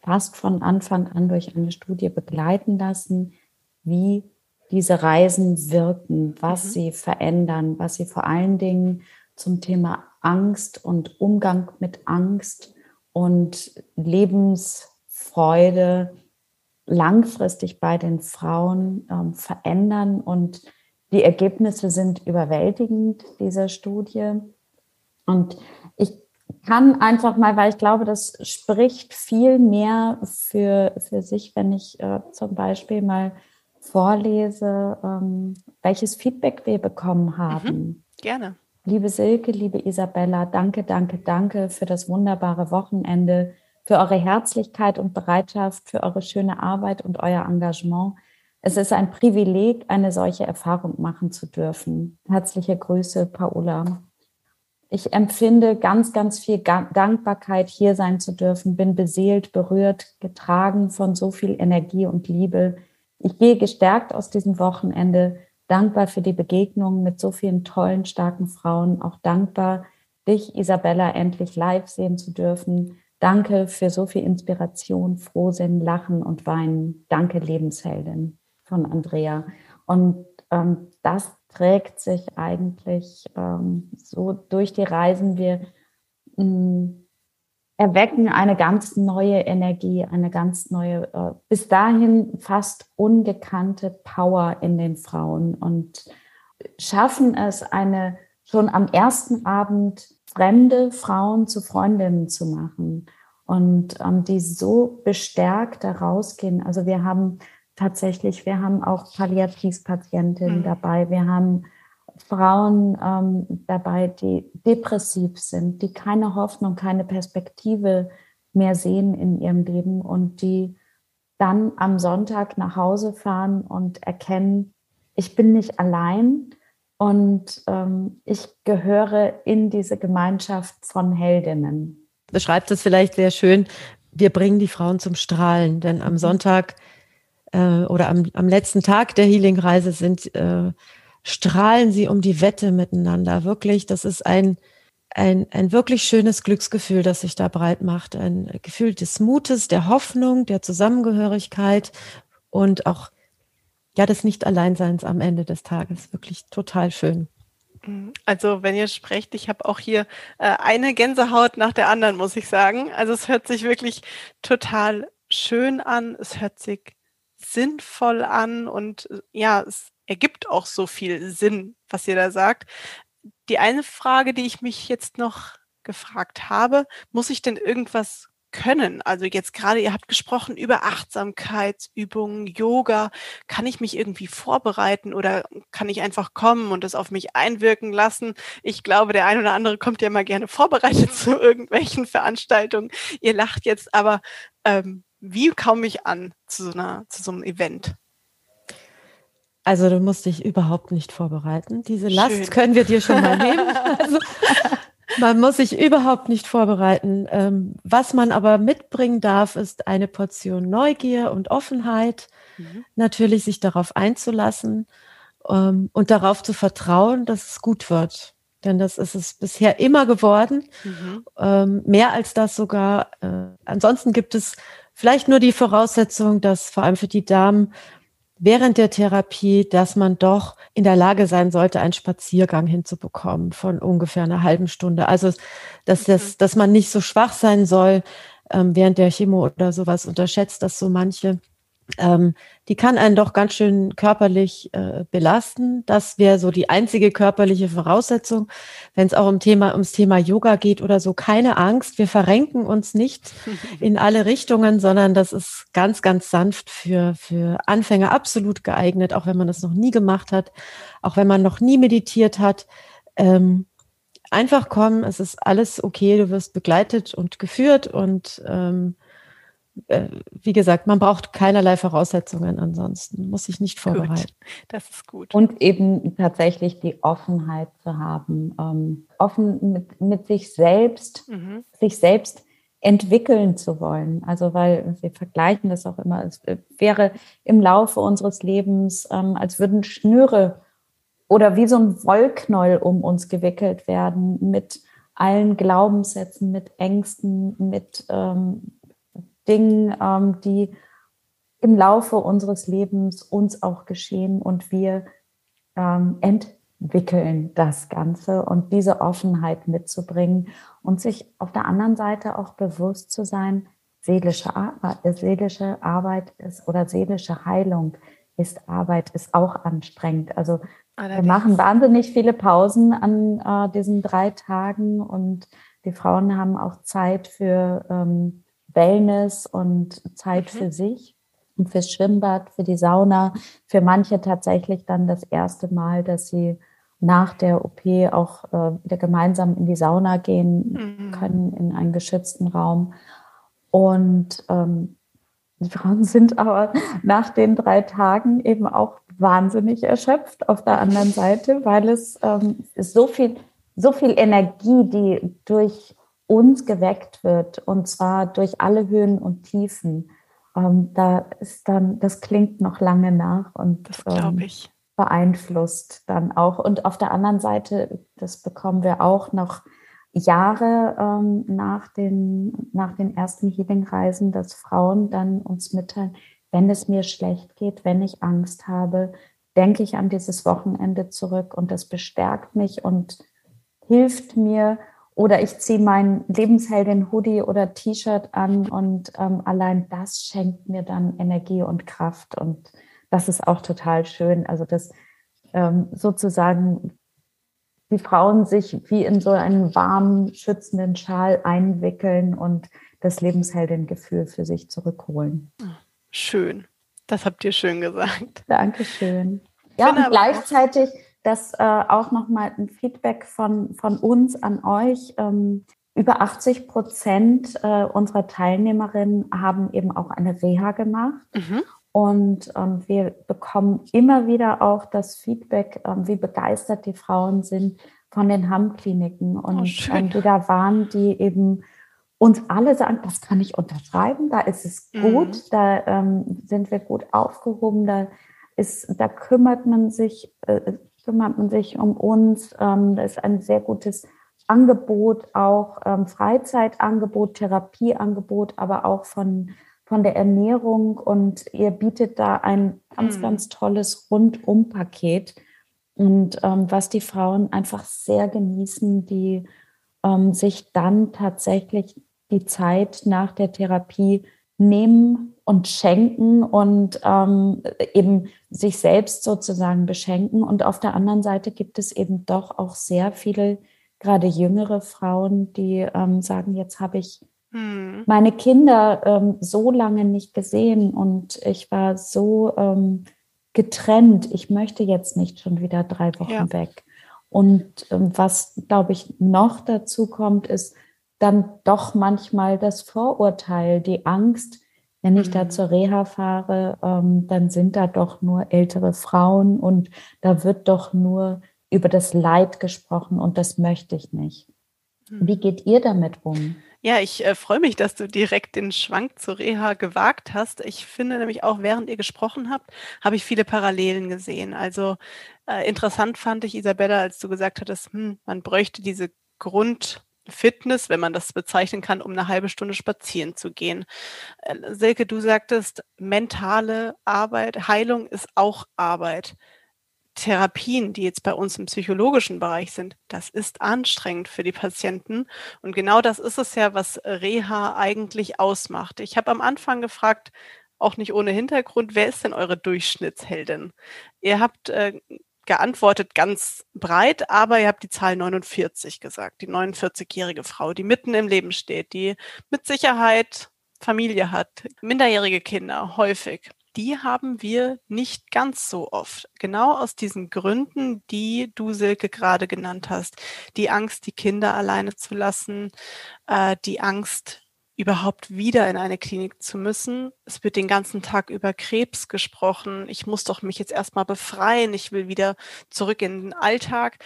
fast von Anfang an durch eine Studie begleiten lassen, wie diese Reisen wirken, was mhm. sie verändern, was sie vor allen Dingen zum Thema Angst und Umgang mit Angst und Lebensfreude langfristig bei den Frauen ähm, verändern. Und die Ergebnisse sind überwältigend dieser Studie. Und ich kann einfach mal, weil ich glaube, das spricht viel mehr für, für sich, wenn ich äh, zum Beispiel mal vorlese, ähm, welches Feedback wir bekommen mhm. haben. Mhm, gerne. Liebe Silke, liebe Isabella, danke, danke, danke für das wunderbare Wochenende, für eure Herzlichkeit und Bereitschaft, für eure schöne Arbeit und euer Engagement. Es ist ein Privileg, eine solche Erfahrung machen zu dürfen. Herzliche Grüße, Paola. Ich empfinde ganz, ganz viel Dankbarkeit, hier sein zu dürfen, bin beseelt, berührt, getragen von so viel Energie und Liebe. Ich gehe gestärkt aus diesem Wochenende, dankbar für die Begegnung mit so vielen tollen, starken Frauen, auch dankbar, dich, Isabella, endlich live sehen zu dürfen. Danke für so viel Inspiration, Frohsinn, Lachen und Weinen. Danke, Lebensheldin von Andrea. Und ähm, das trägt sich eigentlich ähm, so durch die Reisen. Wir mh, mm, erwecken eine ganz neue Energie, eine ganz neue, äh, bis dahin fast ungekannte Power in den Frauen und schaffen es, eine schon am ersten Abend fremde Frauen zu Freundinnen zu machen und ähm, die so bestärkt da rausgehen. Also wir haben tatsächlich, wir haben auch Palliativpatientinnen mhm. dabei, wir haben Frauen ähm, dabei, die depressiv sind, die keine Hoffnung, keine Perspektive mehr sehen in ihrem Leben und die dann am Sonntag nach Hause fahren und erkennen, ich bin nicht allein und ähm, ich gehöre in diese Gemeinschaft von Heldinnen. Beschreibt es vielleicht sehr schön. Wir bringen die Frauen zum Strahlen, denn am mhm. Sonntag äh, oder am, am letzten Tag der Healing-Reise sind, äh, strahlen sie um die Wette miteinander. Wirklich, das ist ein, ein, ein wirklich schönes Glücksgefühl, das sich da breit macht. Ein Gefühl des Mutes, der Hoffnung, der Zusammengehörigkeit und auch ja, des Nicht-Alleinseins am Ende des Tages. Wirklich total schön. Also wenn ihr sprecht, ich habe auch hier äh, eine Gänsehaut nach der anderen, muss ich sagen. Also es hört sich wirklich total schön an. Es hört sich sinnvoll an und äh, ja, es ergibt auch so viel Sinn, was ihr da sagt. Die eine Frage, die ich mich jetzt noch gefragt habe, muss ich denn irgendwas können? Also jetzt gerade, ihr habt gesprochen über Achtsamkeitsübungen, Yoga. Kann ich mich irgendwie vorbereiten oder kann ich einfach kommen und das auf mich einwirken lassen? Ich glaube, der ein oder andere kommt ja mal gerne vorbereitet (laughs) zu irgendwelchen Veranstaltungen. Ihr lacht jetzt, aber ähm, wie komme ich an zu so, einer, zu so einem Event? Also du musst dich überhaupt nicht vorbereiten. Diese Last Schön. können wir dir schon mal nehmen. (laughs) Also, man muss sich überhaupt nicht vorbereiten. Ähm, was man aber mitbringen darf, ist eine Portion Neugier und Offenheit. Mhm. Natürlich sich darauf einzulassen ähm, und darauf zu vertrauen, dass es gut wird. Denn das ist es bisher immer geworden. Mhm. Ähm, mehr als das sogar. Äh, ansonsten gibt es Vielleicht nur die Voraussetzung, dass vor allem für die Damen während der Therapie, dass man doch in der Lage sein sollte, einen Spaziergang hinzubekommen von ungefähr einer halben Stunde. Also, dass, das, mhm. dass man nicht so schwach sein soll ähm, während der Chemo oder sowas unterschätzt, dass so manche ähm, die kann einen doch ganz schön körperlich äh, belasten. Das wäre so die einzige körperliche Voraussetzung, wenn es auch um Thema, ums Thema Yoga geht oder so. Keine Angst, wir verrenken uns nicht (laughs) in alle Richtungen, sondern das ist ganz, ganz sanft für, für Anfänger absolut geeignet, auch wenn man das noch nie gemacht hat, auch wenn man noch nie meditiert hat. Ähm, einfach kommen, es ist alles okay, du wirst begleitet und geführt und ähm, äh, wie gesagt, man braucht keinerlei Voraussetzungen ansonsten, muss sich nicht vorbereiten. Gut, das ist gut. Und eben tatsächlich die Offenheit zu haben, ähm, offen mit, mit sich selbst, mhm. sich selbst entwickeln zu wollen. Also weil wir vergleichen das auch immer, es wäre im Laufe unseres Lebens, ähm, als würden Schnüre oder wie so ein Wollknäuel um uns gewickelt werden mit allen Glaubenssätzen, mit Ängsten, mit ähm, Dingen, ähm, die im Laufe unseres Lebens uns auch geschehen und wir ähm, entwickeln das Ganze und diese Offenheit mitzubringen und sich auf der anderen Seite auch bewusst zu sein, seelische Arbeit, seelische Arbeit ist oder seelische Heilung ist Arbeit, ist auch anstrengend. Also Allerdings. wir machen wahnsinnig viele Pausen an äh, diesen drei Tagen und die Frauen haben auch Zeit für ähm, Wellness und Zeit mhm. für sich und fürs Schwimmbad, für die Sauna. Für manche tatsächlich dann das erste Mal, dass sie nach der OP auch äh, wieder gemeinsam in die Sauna gehen mhm. können, in einen geschützten Raum. Und ähm, die Frauen (laughs) sind aber nach den drei Tagen eben auch wahnsinnig erschöpft auf der anderen Seite, weil es ähm, so viel, so viel Energie, die durch uns geweckt wird und zwar durch alle Höhen und Tiefen. Ähm, da ist dann, das klingt noch lange nach und das ähm, beeinflusst dann auch. Und auf der anderen Seite, das bekommen wir auch noch Jahre ähm, nach, den, nach den ersten Healing-Reisen, dass Frauen dann uns mitteilen, wenn es mir schlecht geht, wenn ich Angst habe, denke ich an dieses Wochenende zurück und das bestärkt mich und hilft mir, oder ich ziehe mein Lebensheldin-Hoodie oder T-Shirt an und ähm, allein das schenkt mir dann Energie und Kraft. Und das ist auch total schön. Also dass ähm, sozusagen die Frauen sich wie in so einen warmen, schützenden Schal einwickeln und das Lebensheldin-Gefühl für sich zurückholen. Schön. Das habt ihr schön gesagt. Dankeschön. Ja, und gleichzeitig das äh, auch nochmal ein Feedback von, von uns an euch. Ähm, über 80 Prozent äh, unserer Teilnehmerinnen haben eben auch eine Reha gemacht. Mhm. Und ähm, wir bekommen immer wieder auch das Feedback, ähm, wie begeistert die Frauen sind von den Hammkliniken und oh, ähm, die da waren, die eben uns alle sagen, das kann ich unterschreiben, da ist es gut, mhm. da ähm, sind wir gut aufgehoben, da ist, da kümmert man sich, äh, kümmert man sich um uns. Ähm, da ist ein sehr gutes Angebot, auch ähm, Freizeitangebot, Therapieangebot, aber auch von, von der Ernährung. Und ihr bietet da ein ganz, mhm. ganz tolles Rundumpaket. Und ähm, was die Frauen einfach sehr genießen, die ähm, sich dann tatsächlich die Zeit nach der Therapie nehmen und schenken und ähm, eben sich selbst sozusagen beschenken. Und auf der anderen Seite gibt es eben doch auch sehr viele, gerade jüngere Frauen, die ähm, sagen, jetzt habe ich hm. meine Kinder ähm, so lange nicht gesehen und ich war so ähm, getrennt. Ich möchte jetzt nicht schon wieder drei Wochen ja. weg. Und ähm, was, glaube ich, noch dazu kommt, ist dann doch manchmal das Vorurteil, die Angst, wenn ich da mhm. zur Reha fahre, ähm, dann sind da doch nur ältere Frauen und da wird doch nur über das Leid gesprochen und das möchte ich nicht. Mhm. Wie geht ihr damit um? Ja, ich äh, freue mich, dass du direkt den Schwank zur Reha gewagt hast. Ich finde nämlich auch, während ihr gesprochen habt, habe ich viele Parallelen gesehen. Also äh, interessant fand ich, Isabella, als du gesagt hattest, hm, man bräuchte diese Grund, Fitness, wenn man das bezeichnen kann, um eine halbe Stunde spazieren zu gehen. Äh, Silke, du sagtest, mentale Arbeit, Heilung ist auch Arbeit. Therapien, die jetzt bei uns im psychologischen Bereich sind, das ist anstrengend für die Patienten. Und genau das ist es ja, was Reha eigentlich ausmacht. Ich habe am Anfang gefragt, auch nicht ohne Hintergrund. Wer ist denn eure Durchschnittsheldin? Ihr habt äh, geantwortet ganz breit, aber ihr habt die Zahl 49 gesagt, die 49-jährige Frau, die mitten im Leben steht, die mit Sicherheit Familie hat, minderjährige Kinder, häufig. Die haben wir nicht ganz so oft. Genau aus diesen Gründen, die du, Silke, gerade genannt hast. Die Angst, die Kinder alleine zu lassen, äh, die Angst, überhaupt wieder in eine Klinik zu müssen. Es wird den ganzen Tag über Krebs gesprochen. Ich muss doch mich jetzt erstmal befreien. Ich will wieder zurück in den Alltag.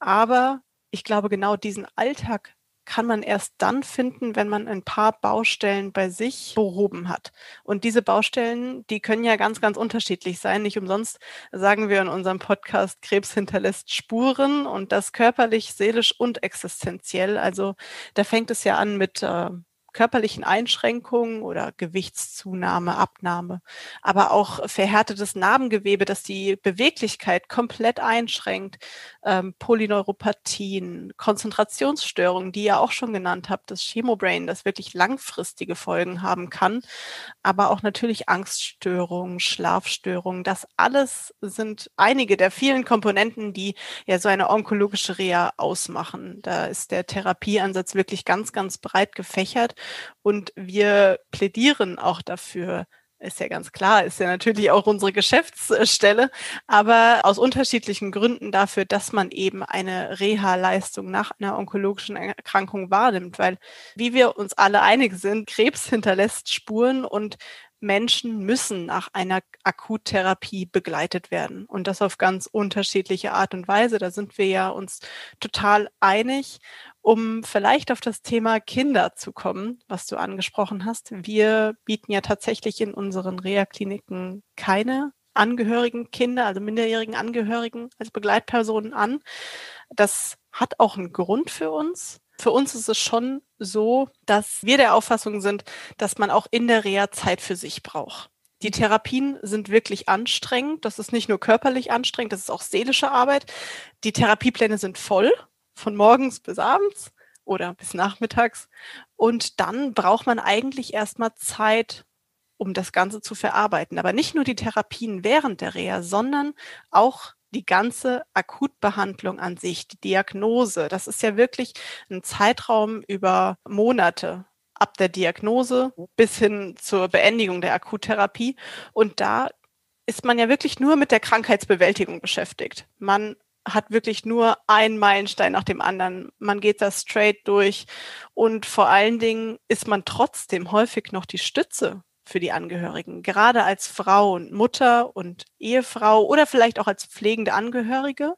Aber ich glaube, genau diesen Alltag kann man erst dann finden, wenn man ein paar Baustellen bei sich behoben hat. Und diese Baustellen, die können ja ganz, ganz unterschiedlich sein. Nicht umsonst sagen wir in unserem Podcast, Krebs hinterlässt Spuren und das körperlich, seelisch und existenziell. Also da fängt es ja an mit äh, körperlichen Einschränkungen oder Gewichtszunahme, Abnahme, aber auch verhärtetes Narbengewebe, das die Beweglichkeit komplett einschränkt, ähm, Polyneuropathien, Konzentrationsstörungen, die ihr auch schon genannt habt, das Chemobrain, das wirklich langfristige Folgen haben kann, aber auch natürlich Angststörungen, Schlafstörungen. Das alles sind einige der vielen Komponenten, die ja so eine onkologische Reha ausmachen. Da ist der Therapieansatz wirklich ganz, ganz breit gefächert und wir plädieren auch dafür, ist ja ganz klar, ist ja natürlich auch unsere Geschäftsstelle, aber aus unterschiedlichen Gründen dafür, dass man eben eine Reha-Leistung nach einer onkologischen Erkrankung wahrnimmt, weil wie wir uns alle einig sind, Krebs hinterlässt Spuren und Menschen müssen nach einer Akuttherapie begleitet werden und das auf ganz unterschiedliche Art und Weise. Da sind wir ja uns total einig um vielleicht auf das Thema Kinder zu kommen, was du angesprochen hast. Wir bieten ja tatsächlich in unseren Reha-Kliniken keine Angehörigen Kinder, also minderjährigen Angehörigen als Begleitpersonen an. Das hat auch einen Grund für uns. Für uns ist es schon so, dass wir der Auffassung sind, dass man auch in der Reha Zeit für sich braucht. Die Therapien sind wirklich anstrengend. Das ist nicht nur körperlich anstrengend, das ist auch seelische Arbeit. Die Therapiepläne sind voll von morgens bis abends oder bis nachmittags. Und dann braucht man eigentlich erstmal Zeit, um das Ganze zu verarbeiten. Aber nicht nur die Therapien während der Reha, sondern auch die ganze Akutbehandlung an sich, die Diagnose. Das ist ja wirklich ein Zeitraum über Monate ab der Diagnose bis hin zur Beendigung der Akuttherapie. Und da ist man ja wirklich nur mit der Krankheitsbewältigung beschäftigt. Man hat wirklich nur einen Meilenstein nach dem anderen. Man geht da straight durch und vor allen Dingen ist man trotzdem häufig noch die Stütze für die Angehörigen, gerade als Frau und Mutter und Ehefrau oder vielleicht auch als pflegende Angehörige.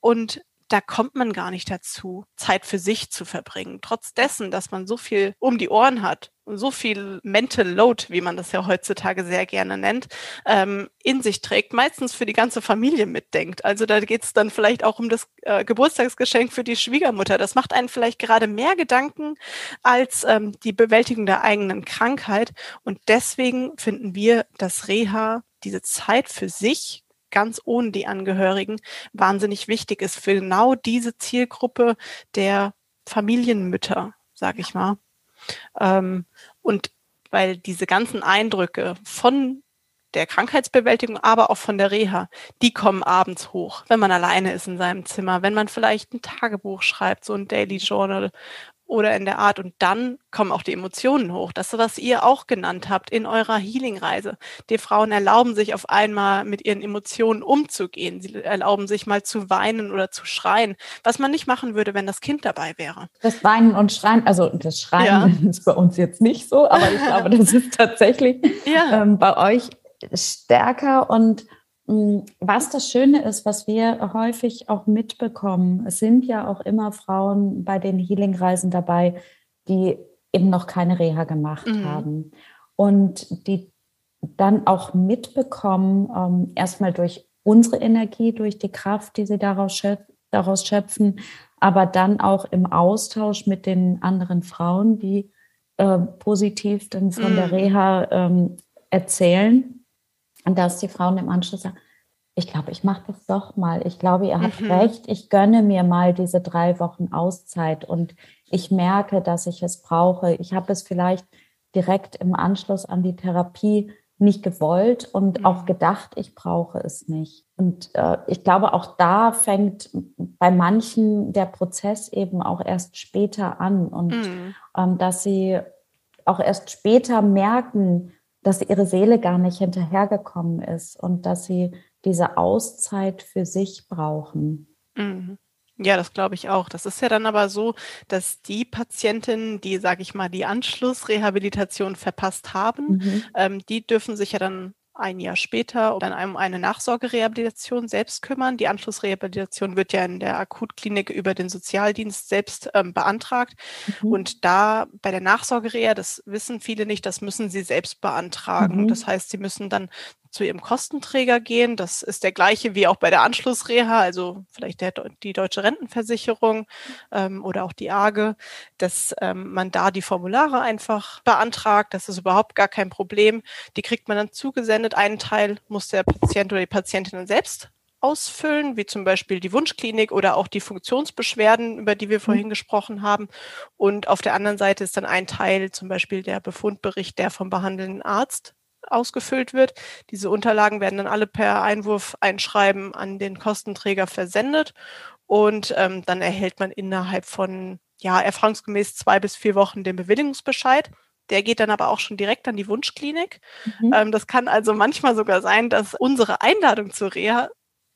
Und da kommt man gar nicht dazu, Zeit für sich zu verbringen. Trotz dessen, dass man so viel um die Ohren hat so viel Mental Load, wie man das ja heutzutage sehr gerne nennt, ähm, in sich trägt, meistens für die ganze Familie mitdenkt. Also da geht es dann vielleicht auch um das äh, Geburtstagsgeschenk für die Schwiegermutter. Das macht einen vielleicht gerade mehr Gedanken als ähm, die Bewältigung der eigenen Krankheit. Und deswegen finden wir, dass Reha diese Zeit für sich ganz ohne die Angehörigen wahnsinnig wichtig ist für genau diese Zielgruppe der Familienmütter, sage ich mal. Ähm, und weil diese ganzen Eindrücke von der Krankheitsbewältigung, aber auch von der Reha, die kommen abends hoch, wenn man alleine ist in seinem Zimmer, wenn man vielleicht ein Tagebuch schreibt, so ein Daily Journal oder in der Art. Und dann kommen auch die Emotionen hoch. Das, was ihr auch genannt habt in eurer Healing-Reise. Die Frauen erlauben sich auf einmal mit ihren Emotionen umzugehen. Sie erlauben sich mal zu weinen oder zu schreien, was man nicht machen würde, wenn das Kind dabei wäre. Das Weinen und Schreien, also das Schreien ja. (laughs) ist bei uns jetzt nicht so, aber ich (laughs) glaube, das ist tatsächlich ja. ähm, bei euch stärker und was das Schöne ist, was wir häufig auch mitbekommen, es sind ja auch immer Frauen bei den Healing-Reisen dabei, die eben noch keine Reha gemacht mhm. haben und die dann auch mitbekommen, ähm, erstmal durch unsere Energie, durch die Kraft, die sie daraus, schöpf daraus schöpfen, aber dann auch im Austausch mit den anderen Frauen, die äh, positiv dann von mhm. der Reha ähm, erzählen und dass die Frauen im Anschluss sagen, ich glaube, ich mache das doch mal. Ich glaube, ihr habt mhm. recht. Ich gönne mir mal diese drei Wochen Auszeit und ich merke, dass ich es brauche. Ich habe es vielleicht direkt im Anschluss an die Therapie nicht gewollt und mhm. auch gedacht, ich brauche es nicht. Und äh, ich glaube, auch da fängt bei manchen der Prozess eben auch erst später an und mhm. ähm, dass sie auch erst später merken, dass ihre Seele gar nicht hinterhergekommen ist und dass sie diese Auszeit für sich brauchen. Mhm. Ja, das glaube ich auch. Das ist ja dann aber so, dass die Patientinnen, die, sage ich mal, die Anschlussrehabilitation verpasst haben, mhm. ähm, die dürfen sich ja dann ein Jahr später dann um eine Nachsorgerehabilitation selbst kümmern. Die Anschlussrehabilitation wird ja in der Akutklinik über den Sozialdienst selbst ähm, beantragt. Mhm. Und da bei der Nachsorgereha, das wissen viele nicht, das müssen sie selbst beantragen. Mhm. Das heißt, sie müssen dann zu ihrem Kostenträger gehen. Das ist der gleiche wie auch bei der Anschlussreha, also vielleicht der, die deutsche Rentenversicherung ähm, oder auch die AGE, dass ähm, man da die Formulare einfach beantragt. Das ist überhaupt gar kein Problem. Die kriegt man dann zugesendet. Einen Teil muss der Patient oder die Patientin dann selbst ausfüllen, wie zum Beispiel die Wunschklinik oder auch die Funktionsbeschwerden, über die wir mhm. vorhin gesprochen haben. Und auf der anderen Seite ist dann ein Teil, zum Beispiel der Befundbericht, der vom behandelnden Arzt ausgefüllt wird. Diese Unterlagen werden dann alle per Einwurf einschreiben an den Kostenträger versendet und ähm, dann erhält man innerhalb von ja erfahrungsgemäß zwei bis vier Wochen den Bewilligungsbescheid. Der geht dann aber auch schon direkt an die Wunschklinik. Mhm. Ähm, das kann also manchmal sogar sein, dass unsere Einladung zur Reha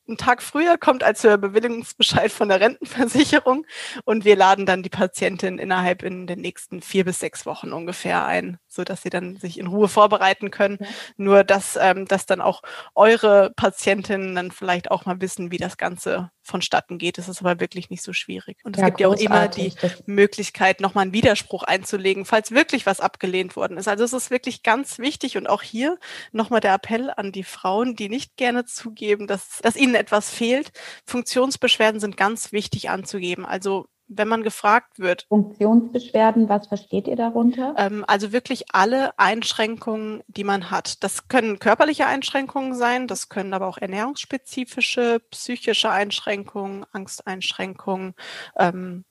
einen Tag früher kommt als der Bewilligungsbescheid von der Rentenversicherung und wir laden dann die Patientin innerhalb in den nächsten vier bis sechs Wochen ungefähr ein, so dass sie dann sich in Ruhe vorbereiten können. Ja. Nur dass, ähm, dass dann auch eure Patientinnen dann vielleicht auch mal wissen, wie das Ganze vonstatten geht. Das ist aber wirklich nicht so schwierig. Und es ja, gibt ja auch immer die Möglichkeit, nochmal einen Widerspruch einzulegen, falls wirklich was abgelehnt worden ist. Also es ist wirklich ganz wichtig und auch hier nochmal der Appell an die Frauen, die nicht gerne zugeben, dass, dass ihnen etwas fehlt. Funktionsbeschwerden sind ganz wichtig anzugeben. Also wenn man gefragt wird. Funktionsbeschwerden, was versteht ihr darunter? Ähm, also wirklich alle Einschränkungen, die man hat. Das können körperliche Einschränkungen sein, das können aber auch ernährungsspezifische, psychische Einschränkungen, Angsteinschränkungen, ähm,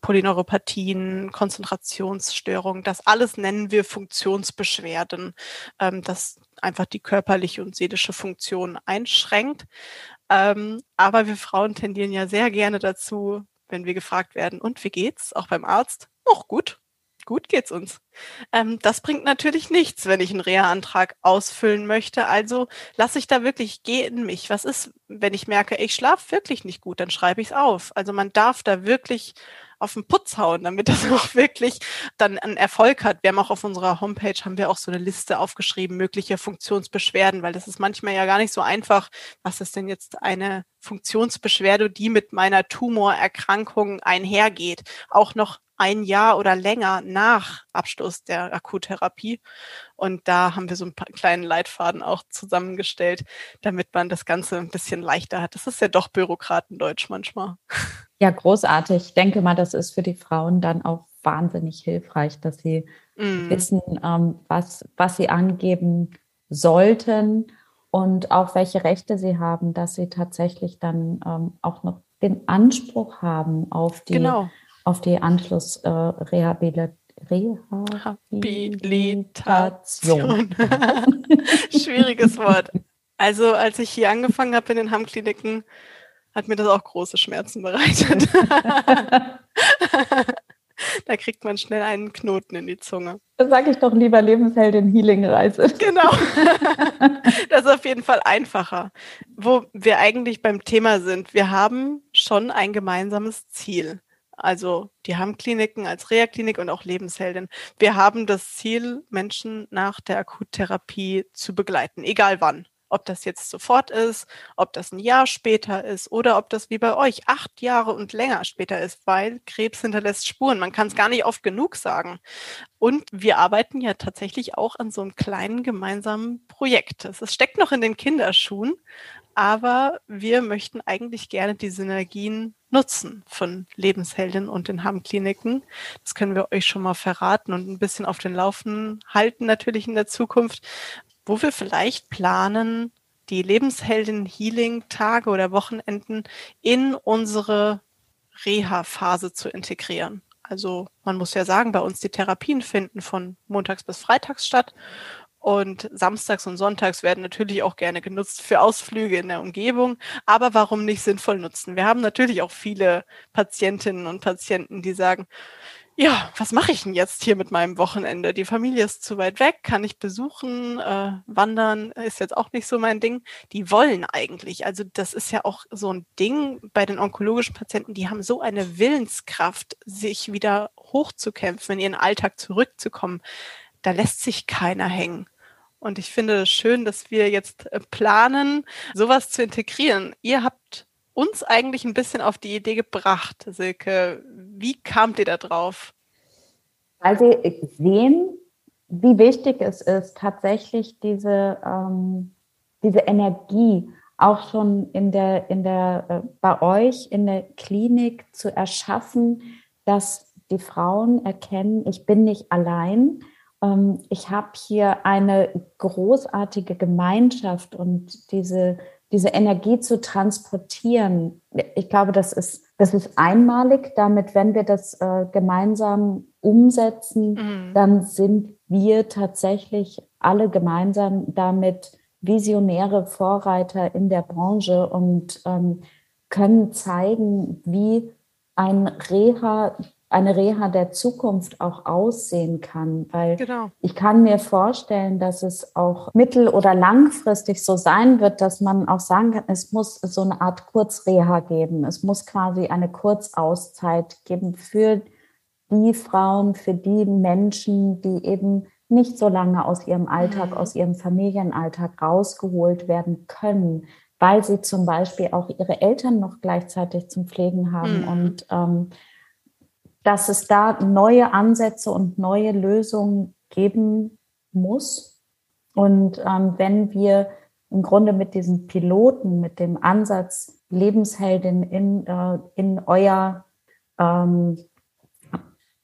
Polyneuropathien, Konzentrationsstörungen, das alles nennen wir Funktionsbeschwerden, ähm, das einfach die körperliche und seelische Funktion einschränkt. Ähm, aber wir Frauen tendieren ja sehr gerne dazu, wenn wir gefragt werden, und wie geht's? Auch beim Arzt? Noch gut. Gut geht's uns. Ähm, das bringt natürlich nichts, wenn ich einen Reha-Antrag ausfüllen möchte. Also lasse ich da wirklich, geh in mich. Was ist, wenn ich merke, ich schlafe wirklich nicht gut, dann schreibe ich es auf. Also man darf da wirklich auf den Putz hauen, damit (laughs) das auch wirklich dann einen Erfolg hat. Wir haben auch auf unserer Homepage haben wir auch so eine Liste aufgeschrieben, mögliche Funktionsbeschwerden, weil das ist manchmal ja gar nicht so einfach. Was ist denn jetzt eine Funktionsbeschwerde, die mit meiner Tumorerkrankung einhergeht? Auch noch ein Jahr oder länger nach Abschluss der Akuttherapie. Und da haben wir so einen kleinen Leitfaden auch zusammengestellt, damit man das Ganze ein bisschen leichter hat. Das ist ja doch Bürokratendeutsch manchmal. Ja, großartig. Ich denke mal, das ist für die Frauen dann auch wahnsinnig hilfreich, dass sie mm. wissen, ähm, was, was sie angeben sollten und auch welche Rechte sie haben, dass sie tatsächlich dann ähm, auch noch den Anspruch haben auf die genau auf die Anschlussrehabilitation. Äh, Rehabilitation. (laughs) Schwieriges Wort. Also als ich hier angefangen habe in den Hammkliniken, hat mir das auch große Schmerzen bereitet. (laughs) da kriegt man schnell einen Knoten in die Zunge. Da sage ich doch lieber Lebensheldin Healing Reise. (laughs) Genau. Das ist auf jeden Fall einfacher. Wo wir eigentlich beim Thema sind, wir haben schon ein gemeinsames Ziel. Also die haben Kliniken als Reha-Klinik und auch Lebensheldin. Wir haben das Ziel, Menschen nach der Akuttherapie zu begleiten, egal wann. Ob das jetzt sofort ist, ob das ein Jahr später ist oder ob das wie bei euch acht Jahre und länger später ist, weil Krebs hinterlässt Spuren. Man kann es gar nicht oft genug sagen. Und wir arbeiten ja tatsächlich auch an so einem kleinen gemeinsamen Projekt. Es steckt noch in den Kinderschuhen, aber wir möchten eigentlich gerne die Synergien nutzen von Lebenshelden und den Hamm-Kliniken. Das können wir euch schon mal verraten und ein bisschen auf den Laufen halten natürlich in der Zukunft, wo wir vielleicht planen, die Lebenshelden-Healing-Tage oder Wochenenden in unsere Reha-Phase zu integrieren. Also man muss ja sagen, bei uns die Therapien finden von montags bis freitags statt Und samstags und sonntags werden natürlich auch gerne genutzt für Ausflüge in der Umgebung. Aber warum nicht sinnvoll nutzen? Wir haben natürlich auch viele Patientinnen und Patienten, die sagen, ja, was mache ich denn jetzt hier mit meinem Wochenende? Die Familie ist zu weit weg, kann ich besuchen, äh, wandern ist jetzt auch nicht so mein Ding. Die wollen eigentlich, also das ist ja auch so ein Ding bei den onkologischen Patienten, die haben so eine Willenskraft, sich wieder hochzukämpfen, in ihren Alltag zurückzukommen. Da lässt sich keiner hängen. Und ich finde es schön, dass wir jetzt äh, planen, sowas zu integrieren. Ihr habt uns eigentlich ein bisschen auf die Idee gebracht, Silke. Wie kamt ihr da drauf? Weil sie sehen, wie wichtig es ist, tatsächlich diese, ähm, diese Energie auch schon in der, in der, äh, bei euch in der Klinik zu erschaffen, dass die Frauen erkennen, ich bin nicht allein. Ähm, ich habe hier eine großartige Gemeinschaft und diese diese Energie zu transportieren, ich glaube, das ist, das ist einmalig. Damit, wenn wir das äh, gemeinsam umsetzen, mhm. dann sind wir tatsächlich alle gemeinsam damit visionäre Vorreiter in der Branche und ähm, können zeigen, wie ein Reha eine Reha der Zukunft auch aussehen kann. Weil genau. ich kann mir vorstellen, dass es auch mittel- oder langfristig so sein wird, dass man auch sagen kann, es muss so eine Art Kurzreha geben. Es muss quasi eine Kurzauszeit geben für die Frauen, für die Menschen, die eben nicht so lange aus ihrem Alltag, mhm. aus ihrem Familienalltag rausgeholt werden können, weil sie zum Beispiel auch ihre Eltern noch gleichzeitig zum Pflegen haben mhm. und ähm, dass es da neue Ansätze und neue Lösungen geben muss. Und ähm, wenn wir im Grunde mit diesen Piloten, mit dem Ansatz Lebensheldin in, äh, in euer ähm,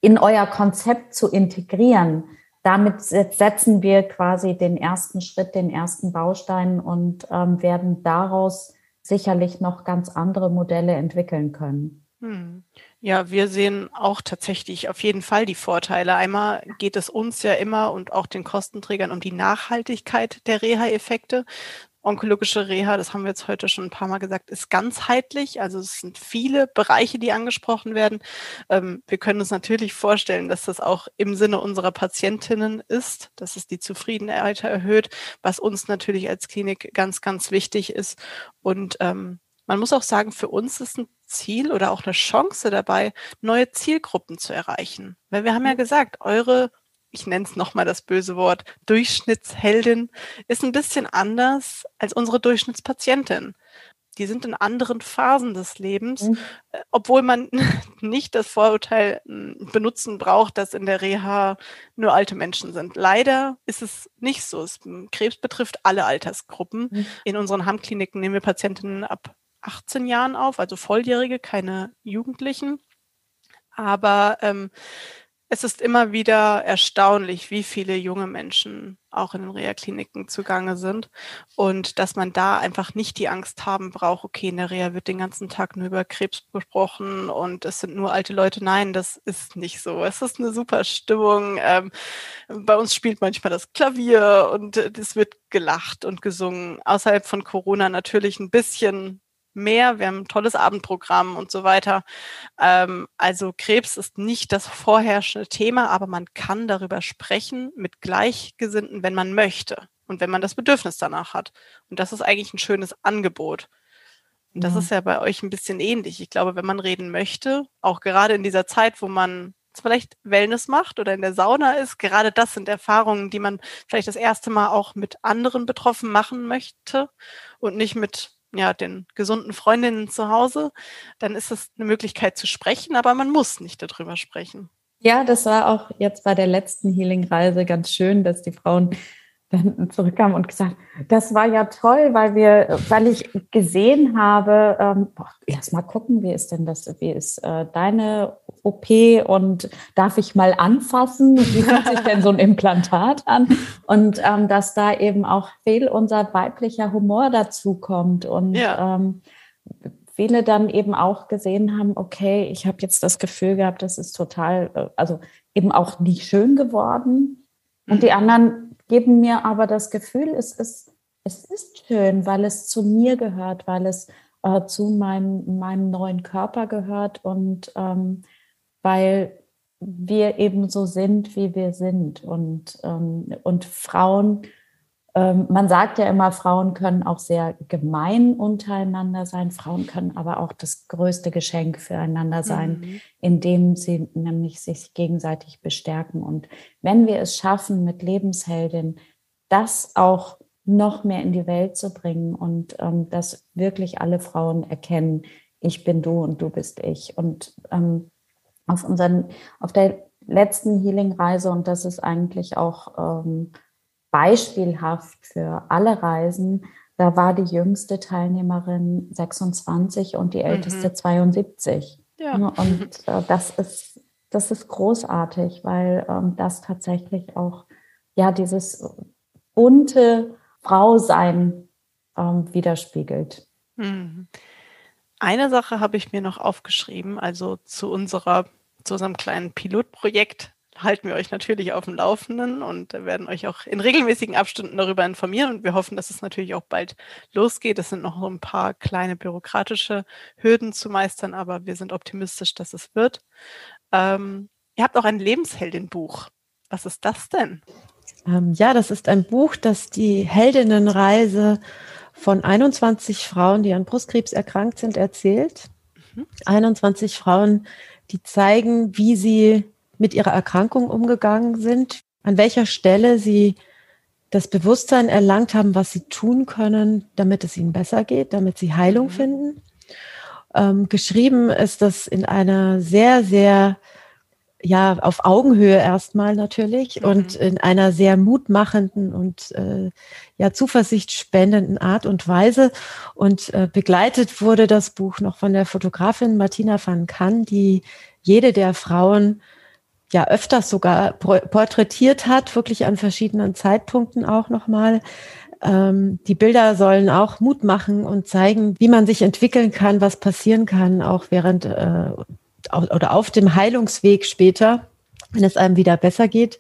in euer Konzept zu integrieren, damit setzen wir quasi den ersten Schritt, den ersten Baustein und ähm, werden daraus sicherlich noch ganz andere Modelle entwickeln können. Hm. Ja, wir sehen auch tatsächlich auf jeden Fall die Vorteile. Einmal geht es uns ja immer und auch den Kostenträgern um die Nachhaltigkeit der Reha-Effekte. Onkologische Reha, das haben wir jetzt heute schon ein paar Mal gesagt, ist ganzheitlich. Also es sind viele Bereiche, die angesprochen werden. Ähm, wir können uns natürlich vorstellen, dass das auch im Sinne unserer Patientinnen ist, dass es die Zufriedenheit erhöht, was uns natürlich als Klinik ganz, ganz wichtig ist. Und ähm, man muss auch sagen, für uns ist ein Ziel oder auch eine Chance dabei, neue Zielgruppen zu erreichen. Weil wir haben ja mhm. gesagt, eure, ich nenne es nochmal das böse Wort, Durchschnittsheldin ist ein bisschen anders als unsere Durchschnittspatientin. Die sind in anderen Phasen des Lebens, mhm. Äh, obwohl man (laughs) nicht das Vorurteil hm, benutzen braucht, dass in der Reha nur alte Menschen sind. Leider ist es nicht so. Hm, Krebs betrifft alle Altersgruppen. Mhm. In unseren Handkliniken nehmen wir Patientinnen ab 18 Jahren auf, also Volljährige, keine Jugendlichen. Aber ähm, es ist immer wieder erstaunlich, wie viele junge Menschen auch in den Reha-Kliniken zugange sind und dass man da einfach nicht die Angst haben braucht, okay, in der Reha wird den ganzen Tag nur über Krebs besprochen und es sind nur alte Leute. Nein, das ist nicht so. Es ist eine super Stimmung. Ähm, bei uns spielt manchmal das Klavier und es wird gelacht und gesungen. Außerhalb von Corona natürlich ein bisschen mehr. Wir haben ein tolles Abendprogramm und so weiter. Ähm, also Krebs ist nicht das vorherrschende Thema, aber man kann darüber sprechen mit Gleichgesinnten, wenn man möchte und wenn man das Bedürfnis danach hat. Und das ist eigentlich ein schönes Angebot. Und das ja. ist ja bei euch ein bisschen ähnlich. Ich glaube, wenn man reden möchte, auch gerade in dieser Zeit, wo man vielleicht Wellness macht oder in der Sauna ist, gerade das sind Erfahrungen, die man vielleicht das erste Mal auch mit anderen Betroffenen machen möchte und nicht mit ja, den gesunden Freundinnen zu Hause, dann ist es eine Möglichkeit zu sprechen, aber man muss nicht darüber sprechen. Ja, das war auch jetzt bei der letzten Healing-Reise ganz schön, dass die Frauen dann zurückkamen und gesagt, das war ja toll, weil wir, weil ich gesehen habe, ähm, boah, lass mal gucken, wie ist denn das, wie ist äh, deine OP und darf ich mal anfassen? Wie fühlt sich denn so ein Implantat an? Und ähm, dass da eben auch viel unser weiblicher Humor dazu kommt und ja. ähm, viele dann eben auch gesehen haben, okay, ich habe jetzt das Gefühl gehabt, das ist total, äh, also eben auch nicht schön geworden. Und die anderen geben mir aber das Gefühl, es ist, es ist schön, weil es zu mir gehört, weil es äh, zu meinem, meinem neuen Körper gehört und ähm, weil wir eben so sind, wie wir sind. Und, ähm, und Frauen, man sagt ja immer, Frauen können auch sehr gemein untereinander sein. Frauen können aber auch das größte Geschenk füreinander sein, mhm. indem sie nämlich sich gegenseitig bestärken. Und wenn wir es schaffen, mit Lebensheldin das auch noch mehr in die Welt zu bringen und ähm, dass wirklich alle Frauen erkennen, ich bin du und du bist ich. Und ähm, auf unseren, auf der letzten Healing-Reise, und das ist eigentlich auch ähm, beispielhaft für alle Reisen, da war die jüngste Teilnehmerin 26 und die älteste mhm. 72. Ja. Und äh, das ist, das ist großartig, weil ähm, das tatsächlich auch ja dieses bunte Frausein ähm, widerspiegelt. Mhm. Eine Sache habe ich mir noch aufgeschrieben, also zu unserer, zu unserem kleinen Pilotprojekt halten wir euch natürlich auf dem Laufenden und werden euch auch in regelmäßigen Abständen darüber informieren und wir hoffen, dass es natürlich auch bald losgeht. Es sind noch so ein paar kleine bürokratische Hürden zu meistern, aber wir sind optimistisch, dass es wird. Ähm, ihr habt auch ein Lebensheldin-Buch. Was ist das denn? Ähm, ja, das ist ein Buch, das die Heldinnenreise von 21 Frauen, die an Brustkrebs erkrankt sind, erzählt. Mhm. 21 Frauen, die zeigen, wie sie mit ihrer Erkrankung umgegangen sind, an welcher Stelle sie das Bewusstsein erlangt haben, was sie tun können, damit es ihnen besser geht, damit sie Heilung mhm. finden. Ähm, geschrieben ist das in einer sehr, sehr ja, auf Augenhöhe erstmal natürlich mhm. und in einer sehr mutmachenden und äh, ja, zuversichtspendenden Art und Weise. Und äh, begleitet wurde das Buch noch von der Fotografin Martina van Kann, die jede der Frauen ja öfters sogar porträtiert hat, wirklich an verschiedenen Zeitpunkten auch nochmal. Ähm, die Bilder sollen auch Mut machen und zeigen, wie man sich entwickeln kann, was passieren kann, auch während äh, oder auf dem Heilungsweg später, wenn es einem wieder besser geht.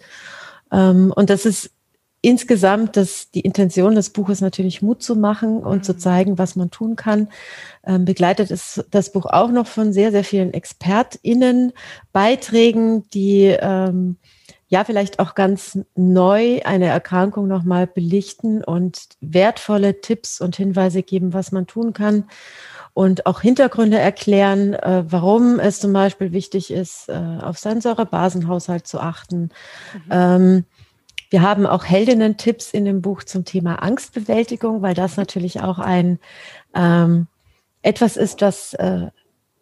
Ähm, und das ist insgesamt das, die Intention des Buches natürlich Mut zu machen und mhm. zu zeigen, was man tun kann. Ähm, begleitet ist das Buch auch noch von sehr, sehr vielen ExpertInnen, Beiträgen, die ähm, ja vielleicht auch ganz neu eine Erkrankung nochmal belichten und wertvolle Tipps und Hinweise geben, was man tun kann und auch Hintergründe erklären, äh, warum es zum Beispiel wichtig ist, äh, auf seinen Säurebasenhaushalt zu achten. Mhm. Ähm, wir haben auch Heldinnen-Tipps in dem Buch zum Thema Angstbewältigung, weil das natürlich auch ein ähm, etwas ist, das äh,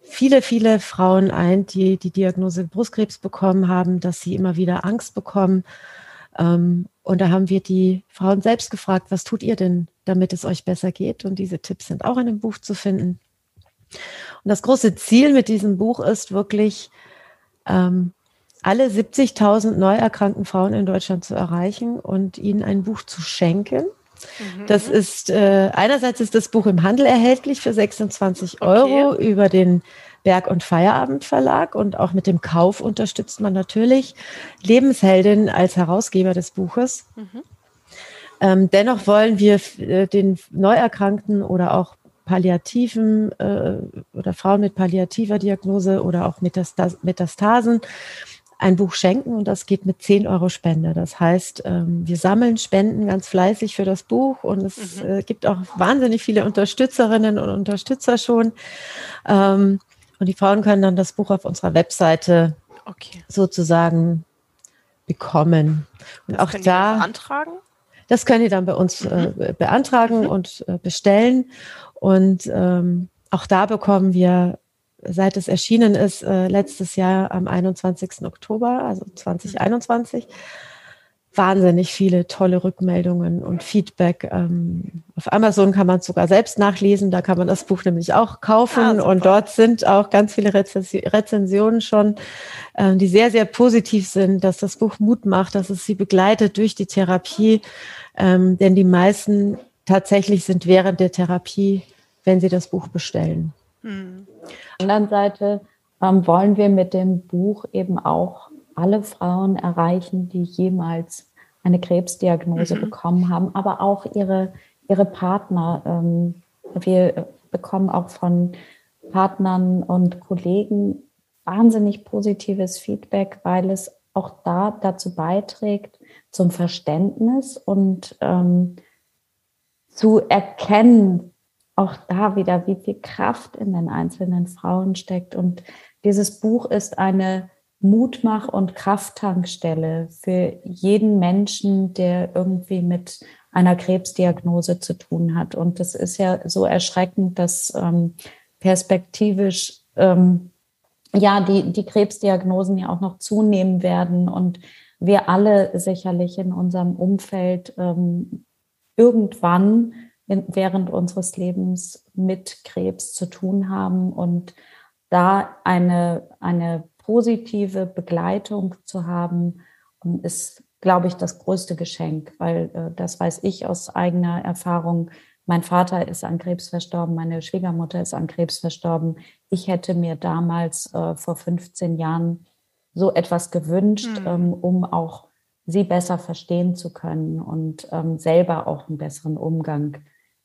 viele, viele Frauen ein, die die Diagnose Brustkrebs bekommen haben, dass sie immer wieder Angst bekommen. Ähm, und da haben wir die Frauen selbst gefragt, was tut ihr denn, damit es euch besser geht? Und diese Tipps sind auch in dem Buch zu finden. Und das große Ziel mit diesem Buch ist wirklich, ähm, alle 70.000 neu erkrankten Frauen in Deutschland zu erreichen und ihnen ein Buch zu schenken. Mhm. Das ist, äh, einerseits ist das Buch im Handel erhältlich für 26 Euro okay. über den Berg- und Feierabend Verlag und auch mit dem Kauf unterstützt man natürlich Lebensheldin als Herausgeber des Buches. Mhm. Ähm, dennoch wollen wir äh, den Neuerkrankten oder auch palliativen äh, oder Frauen mit palliativer Diagnose oder auch Metastas Metastasen ein Buch schenken und das geht mit 10 Euro Spende. Das heißt, ähm, wir sammeln Spenden ganz fleißig für das Buch und es mhm. äh, gibt auch wahnsinnig viele Unterstützerinnen und Unterstützer schon. Ähm, und die Frauen können dann das Buch auf unserer Webseite okay. sozusagen bekommen. Und das auch da beantragen? Das können die dann bei uns äh, mhm. beantragen mhm. und äh, bestellen. Und ähm, auch da bekommen wir, seit es erschienen ist, äh, letztes Jahr am 21. Oktober, also 2021, wahnsinnig viele tolle Rückmeldungen und Feedback. Ähm, auf Amazon kann man es sogar selbst nachlesen, da kann man das Buch nämlich auch kaufen ah, und dort sind auch ganz viele Rezensionen schon, ähm, die sehr, sehr positiv sind, dass das Buch Mut macht, dass es sie begleitet durch die Therapie, ähm, denn die meisten tatsächlich sind während der Therapie wenn Sie das Buch bestellen. Mhm. Auf der anderen Seite ähm, wollen wir mit dem Buch eben auch alle Frauen erreichen, die jemals eine Krebsdiagnose mhm. bekommen haben, aber auch ihre, ihre Partner. Ähm, wir bekommen auch von Partnern und Kollegen wahnsinnig positives Feedback, weil es auch da dazu beiträgt, zum Verständnis und ähm, zu erkennen, auch da wieder, wie viel Kraft in den einzelnen Frauen steckt. Und dieses Buch ist eine Mutmach- und Krafttankstelle für jeden Menschen, der irgendwie mit einer Krebsdiagnose zu tun hat. Und das ist ja so erschreckend, dass ähm, perspektivisch ähm, ja die, die Krebsdiagnosen ja auch noch zunehmen werden und wir alle sicherlich in unserem Umfeld ähm, irgendwann in, während unseres Lebens mit Krebs zu tun haben und da eine, eine positive Begleitung zu haben, ähm, ist, glaube ich, das größte Geschenk, weil äh, das weiß ich aus eigener Erfahrung. Mein Vater ist an Krebs verstorben, meine Schwiegermutter ist an Krebs verstorben. Ich hätte mir damals äh, vor 15 Jahren so etwas gewünscht, mhm. ähm, um auch sie besser verstehen zu können und ähm, selber auch einen besseren Umgang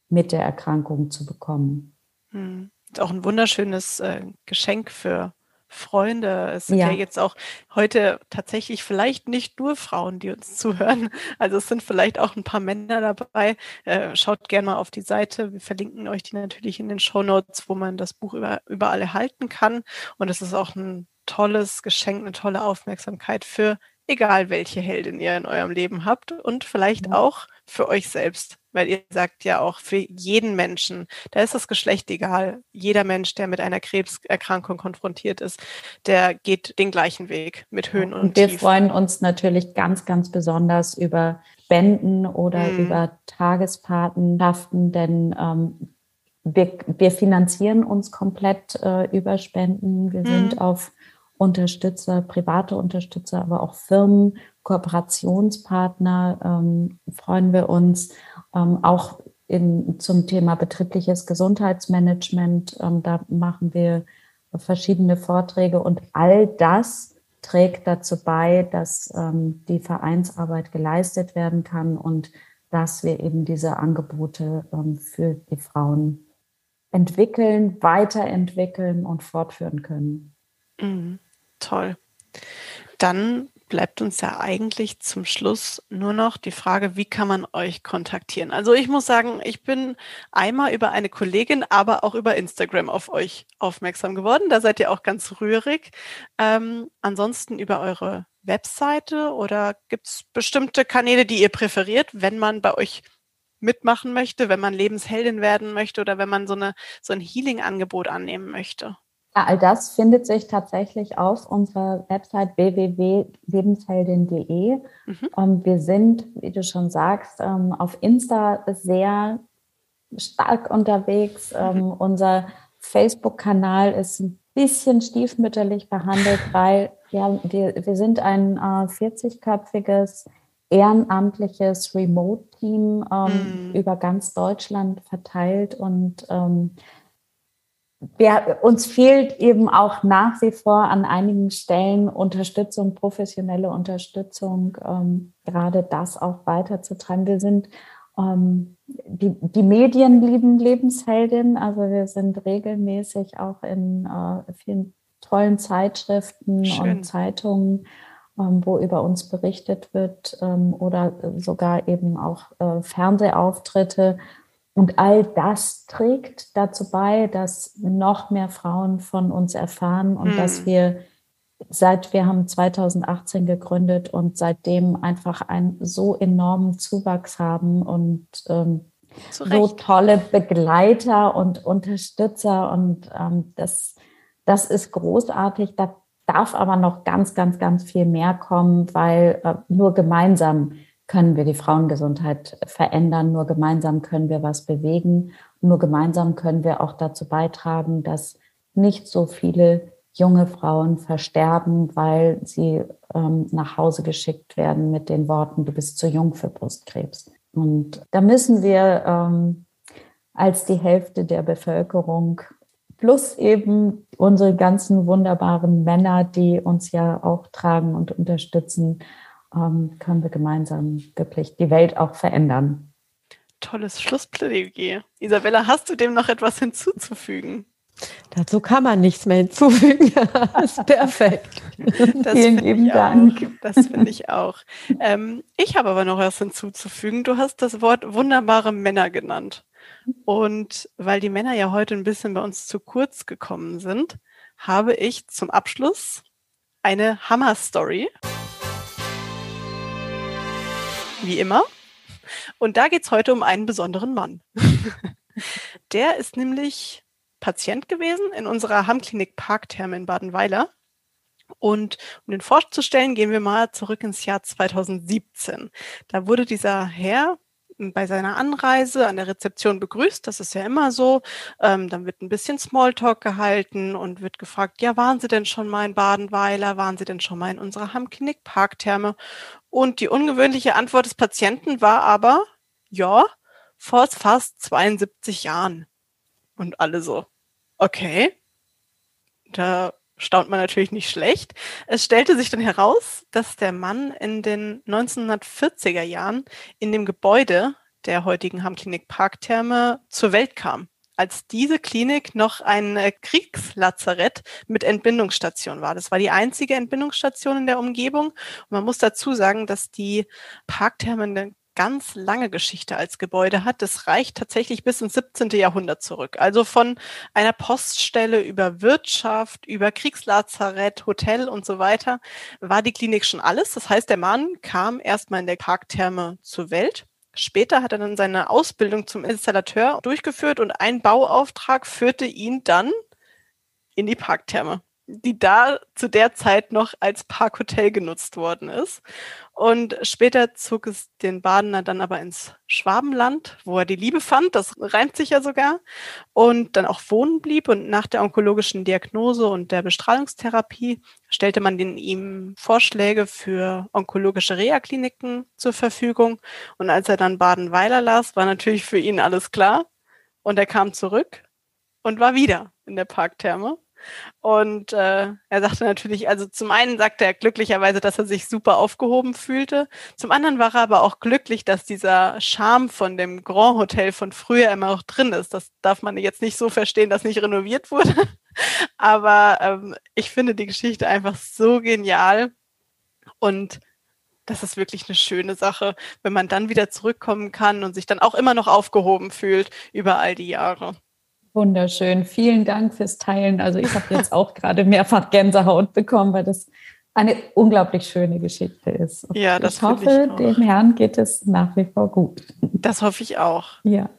mit der Erkrankung zu bekommen. Mhm. Auch ein wunderschönes äh, Geschenk für Freunde. Es sind ja. ja. jetzt auch heute tatsächlich vielleicht nicht nur Frauen, die uns (laughs) zuhören. Also es sind vielleicht auch ein paar Männer dabei. Äh, schaut gerne mal auf die Seite. Wir verlinken euch die natürlich in den Show Notes, wo man das Buch über, überall erhalten kann. Und es ist auch ein tolles Geschenk, eine tolle Aufmerksamkeit für egal welche Heldin ihr in eurem Leben habt und vielleicht ja. auch für euch selbst, weil ihr sagt ja auch für jeden Menschen, da ist das Geschlecht egal. Jeder Mensch, der mit einer Krebserkrankung konfrontiert ist, der geht den gleichen Weg mit Höhen und, und wir Tiefen. freuen uns natürlich ganz, ganz besonders über Spenden oder mhm. über Tagespatenschaften, denn ähm, wir, wir finanzieren uns komplett äh, über Spenden. Wir mhm. sind auf Unterstützer, private Unterstützer, aber auch Firmen, Kooperationspartner ähm, freuen wir uns. Ähm, auch in, zum Thema betriebliches Gesundheitsmanagement, ähm, da machen wir verschiedene Vorträge und all das trägt dazu bei, dass ähm, die Vereinsarbeit geleistet werden kann und dass wir eben diese Angebote ähm, für die Frauen entwickeln, weiterentwickeln und fortführen können. Mhm. Toll. Dann bleibt uns ja eigentlich zum Schluss nur noch die Frage, wie kann man euch kontaktieren? Also ich muss sagen, ich bin einmal über eine Kollegin, aber auch über Instagram auf euch aufmerksam geworden. Da seid ihr auch ganz rührig. Ähm, ansonsten über eure Webseite oder gibt es bestimmte Kanäle, die ihr präferiert, wenn man bei euch mitmachen möchte, wenn man Lebensheldin werden möchte oder wenn man so, eine, so ein Healing-Angebot annehmen möchte? Ja, all das findet sich tatsächlich auf unserer Website www.lebensheldin.de. Mhm. Ähm, wir sind, wie du schon sagst, ähm, auf Insta sehr stark unterwegs. Mhm. Ähm, unser Facebook-Kanal ist ein bisschen stiefmütterlich behandelt, (laughs) weil ja, wir, wir sind ein äh, 40-köpfiges ehrenamtliches Remote-Team ähm, mhm. über ganz Deutschland verteilt und ähm, wir, uns fehlt eben auch nach wie vor an einigen Stellen Unterstützung, professionelle Unterstützung, ähm, gerade das auch weiterzutreiben. Wir sind ähm, die, die Medien lieben Lebensheldin, also wir sind regelmäßig auch in äh, vielen tollen Zeitschriften Schön. und Zeitungen, ähm, wo über uns berichtet wird ähm, oder sogar eben auch äh, Fernsehauftritte und all das trägt dazu bei, dass noch mehr Frauen von uns erfahren und hm. dass wir seit wir haben 2018 gegründet und seitdem einfach einen so enormen Zuwachs haben und ähm, so tolle Begleiter und Unterstützer und ähm, das, das ist großartig. Da darf aber noch ganz, ganz, ganz viel mehr kommen, weil äh, nur gemeinsam können wir die Frauengesundheit verändern. Nur gemeinsam können wir was bewegen. Nur gemeinsam können wir auch dazu beitragen, dass nicht so viele junge Frauen versterben, weil sie ähm, nach Hause geschickt werden mit den Worten, du bist zu jung für Brustkrebs. Und da müssen wir ähm, als die Hälfte der Bevölkerung plus eben unsere ganzen wunderbaren Männer, die uns ja auch tragen und unterstützen, können wir gemeinsam wirklich die Welt auch verändern. Tolles Schlussplädoyer. Isabella, hast du dem noch etwas hinzuzufügen? Dazu kann man nichts mehr hinzufügen. (laughs) das ist perfekt. Das Vielen lieben Dank. Auch. Das finde ich auch. Ähm, ich habe aber noch was hinzuzufügen. Du hast das Wort wunderbare Männer genannt. Und weil die Männer ja heute ein bisschen bei uns zu kurz gekommen sind, habe ich zum Abschluss eine Hammer-Story. Wie immer. Und da geht es heute um einen besonderen Mann. (laughs) Der ist nämlich Patient gewesen in unserer Hammklinik Parktherme in Badenweiler. Und um den vorzustellen, gehen wir mal zurück ins Jahr 2017. Da wurde dieser Herr bei seiner Anreise an der Rezeption begrüßt. Das ist ja immer so. Ähm, dann wird ein bisschen Smalltalk gehalten und wird gefragt, ja, waren Sie denn schon mal in Badenweiler? Waren Sie denn schon mal in unserer Hammknick Parktherme? Und die ungewöhnliche Antwort des Patienten war aber, ja, vor fast 72 Jahren. Und alle so, okay. Da staunt man natürlich nicht schlecht. Es stellte sich dann heraus, dass der Mann in den 1940er Jahren in dem Gebäude der heutigen Hammklinik Parktherme zur Welt kam, als diese Klinik noch ein äh, Kriegslazarett mit Entbindungsstation war. Das war die einzige Entbindungsstation in der Umgebung. Und man muss dazu sagen, dass die Parktherme eine ganz lange Geschichte als Gebäude hat. Das reicht tatsächlich bis ins 17. Jahrhundert zurück. Also von einer Poststelle über Wirtschaft, über Kriegslazarett, Hotel und so weiter war die Klinik schon alles. Das heißt, der Mann kam erstmal in der Parktherme zur Welt. Später hat er dann seine Ausbildung zum Installateur durchgeführt und ein Bauauftrag führte ihn dann in die Parktherme die da zu der Zeit noch als Parkhotel genutzt worden ist. Und später zog es den Badener dann aber ins Schwabenland, wo er die Liebe fand, das reimt sich ja sogar, und dann auch wohnen blieb. Und nach der onkologischen Diagnose und der Bestrahlungstherapie stellte man den, ihm Vorschläge für onkologische Reha-Kliniken zur Verfügung. Und als er dann Badenweiler las, war natürlich für ihn alles klar. Und er kam zurück und war wieder in der Parktherme und äh, er sagte natürlich, also zum einen sagte er glücklicherweise, dass er sich super aufgehoben fühlte. Zum anderen war er aber auch glücklich, dass dieser Charme von dem Grand Hotel von früher immer noch drin ist. Das darf man jetzt nicht so verstehen, dass nicht renoviert wurde. (laughs) aber ähm, ich finde die Geschichte einfach so genial. Und das ist wirklich eine schöne Sache, wenn man dann wieder zurückkommen kann und sich dann auch immer noch aufgehoben fühlt über all die Jahre. Wunderschön. Vielen Dank fürs Teilen. Also ich habe jetzt auch gerade mehrfach Gänsehaut bekommen, weil das eine unglaublich schöne Geschichte ist. Und ja, das ich hoffe, ich dem Herrn geht es nach wie vor gut. Das hoffe ich auch. Ja.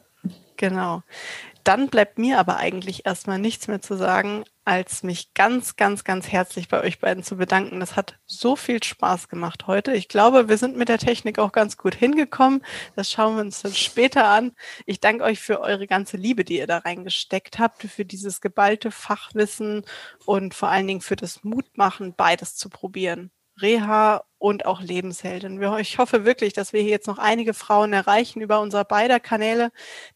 Genau. Dann bleibt mir aber eigentlich erstmal nichts mehr zu sagen, als mich ganz, ganz, ganz herzlich bei euch beiden zu bedanken. Das hat so viel Spaß gemacht heute. Ich glaube, wir sind mit der Technik auch ganz gut hingekommen. Das schauen wir uns dann später an. Ich danke euch für eure ganze Liebe, die ihr da reingesteckt habt, für dieses geballte Fachwissen und vor allen Dingen für das Mutmachen, beides zu probieren. Reha und auch Lebensheldin. Ich hoffe wirklich, dass wir hier jetzt noch einige Frauen erreichen über unsere beider Kanäle,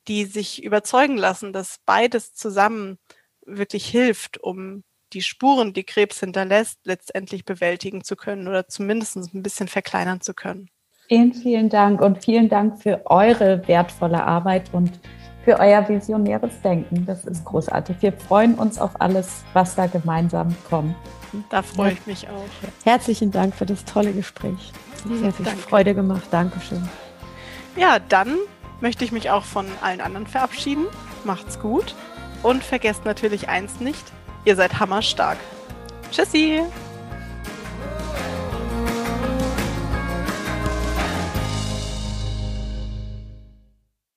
die sich überzeugen lassen, dass beides zusammen wirklich hilft, um die Spuren, die Krebs hinterlässt, letztendlich bewältigen zu können oder zumindest ein bisschen verkleinern zu können. Vielen, vielen Dank und vielen Dank für eure wertvolle Arbeit und für euer visionäres Denken. Das ist großartig. Wir freuen uns auf alles, was da gemeinsam kommt. Da freue ich mich auch. Herzlichen Dank für das tolle Gespräch. Sehr viel Danke. Freude gemacht. Dankeschön. Ja, dann möchte ich mich auch von allen anderen verabschieden. Macht's gut und vergesst natürlich eins nicht, ihr seid hammerstark. Tschüssi!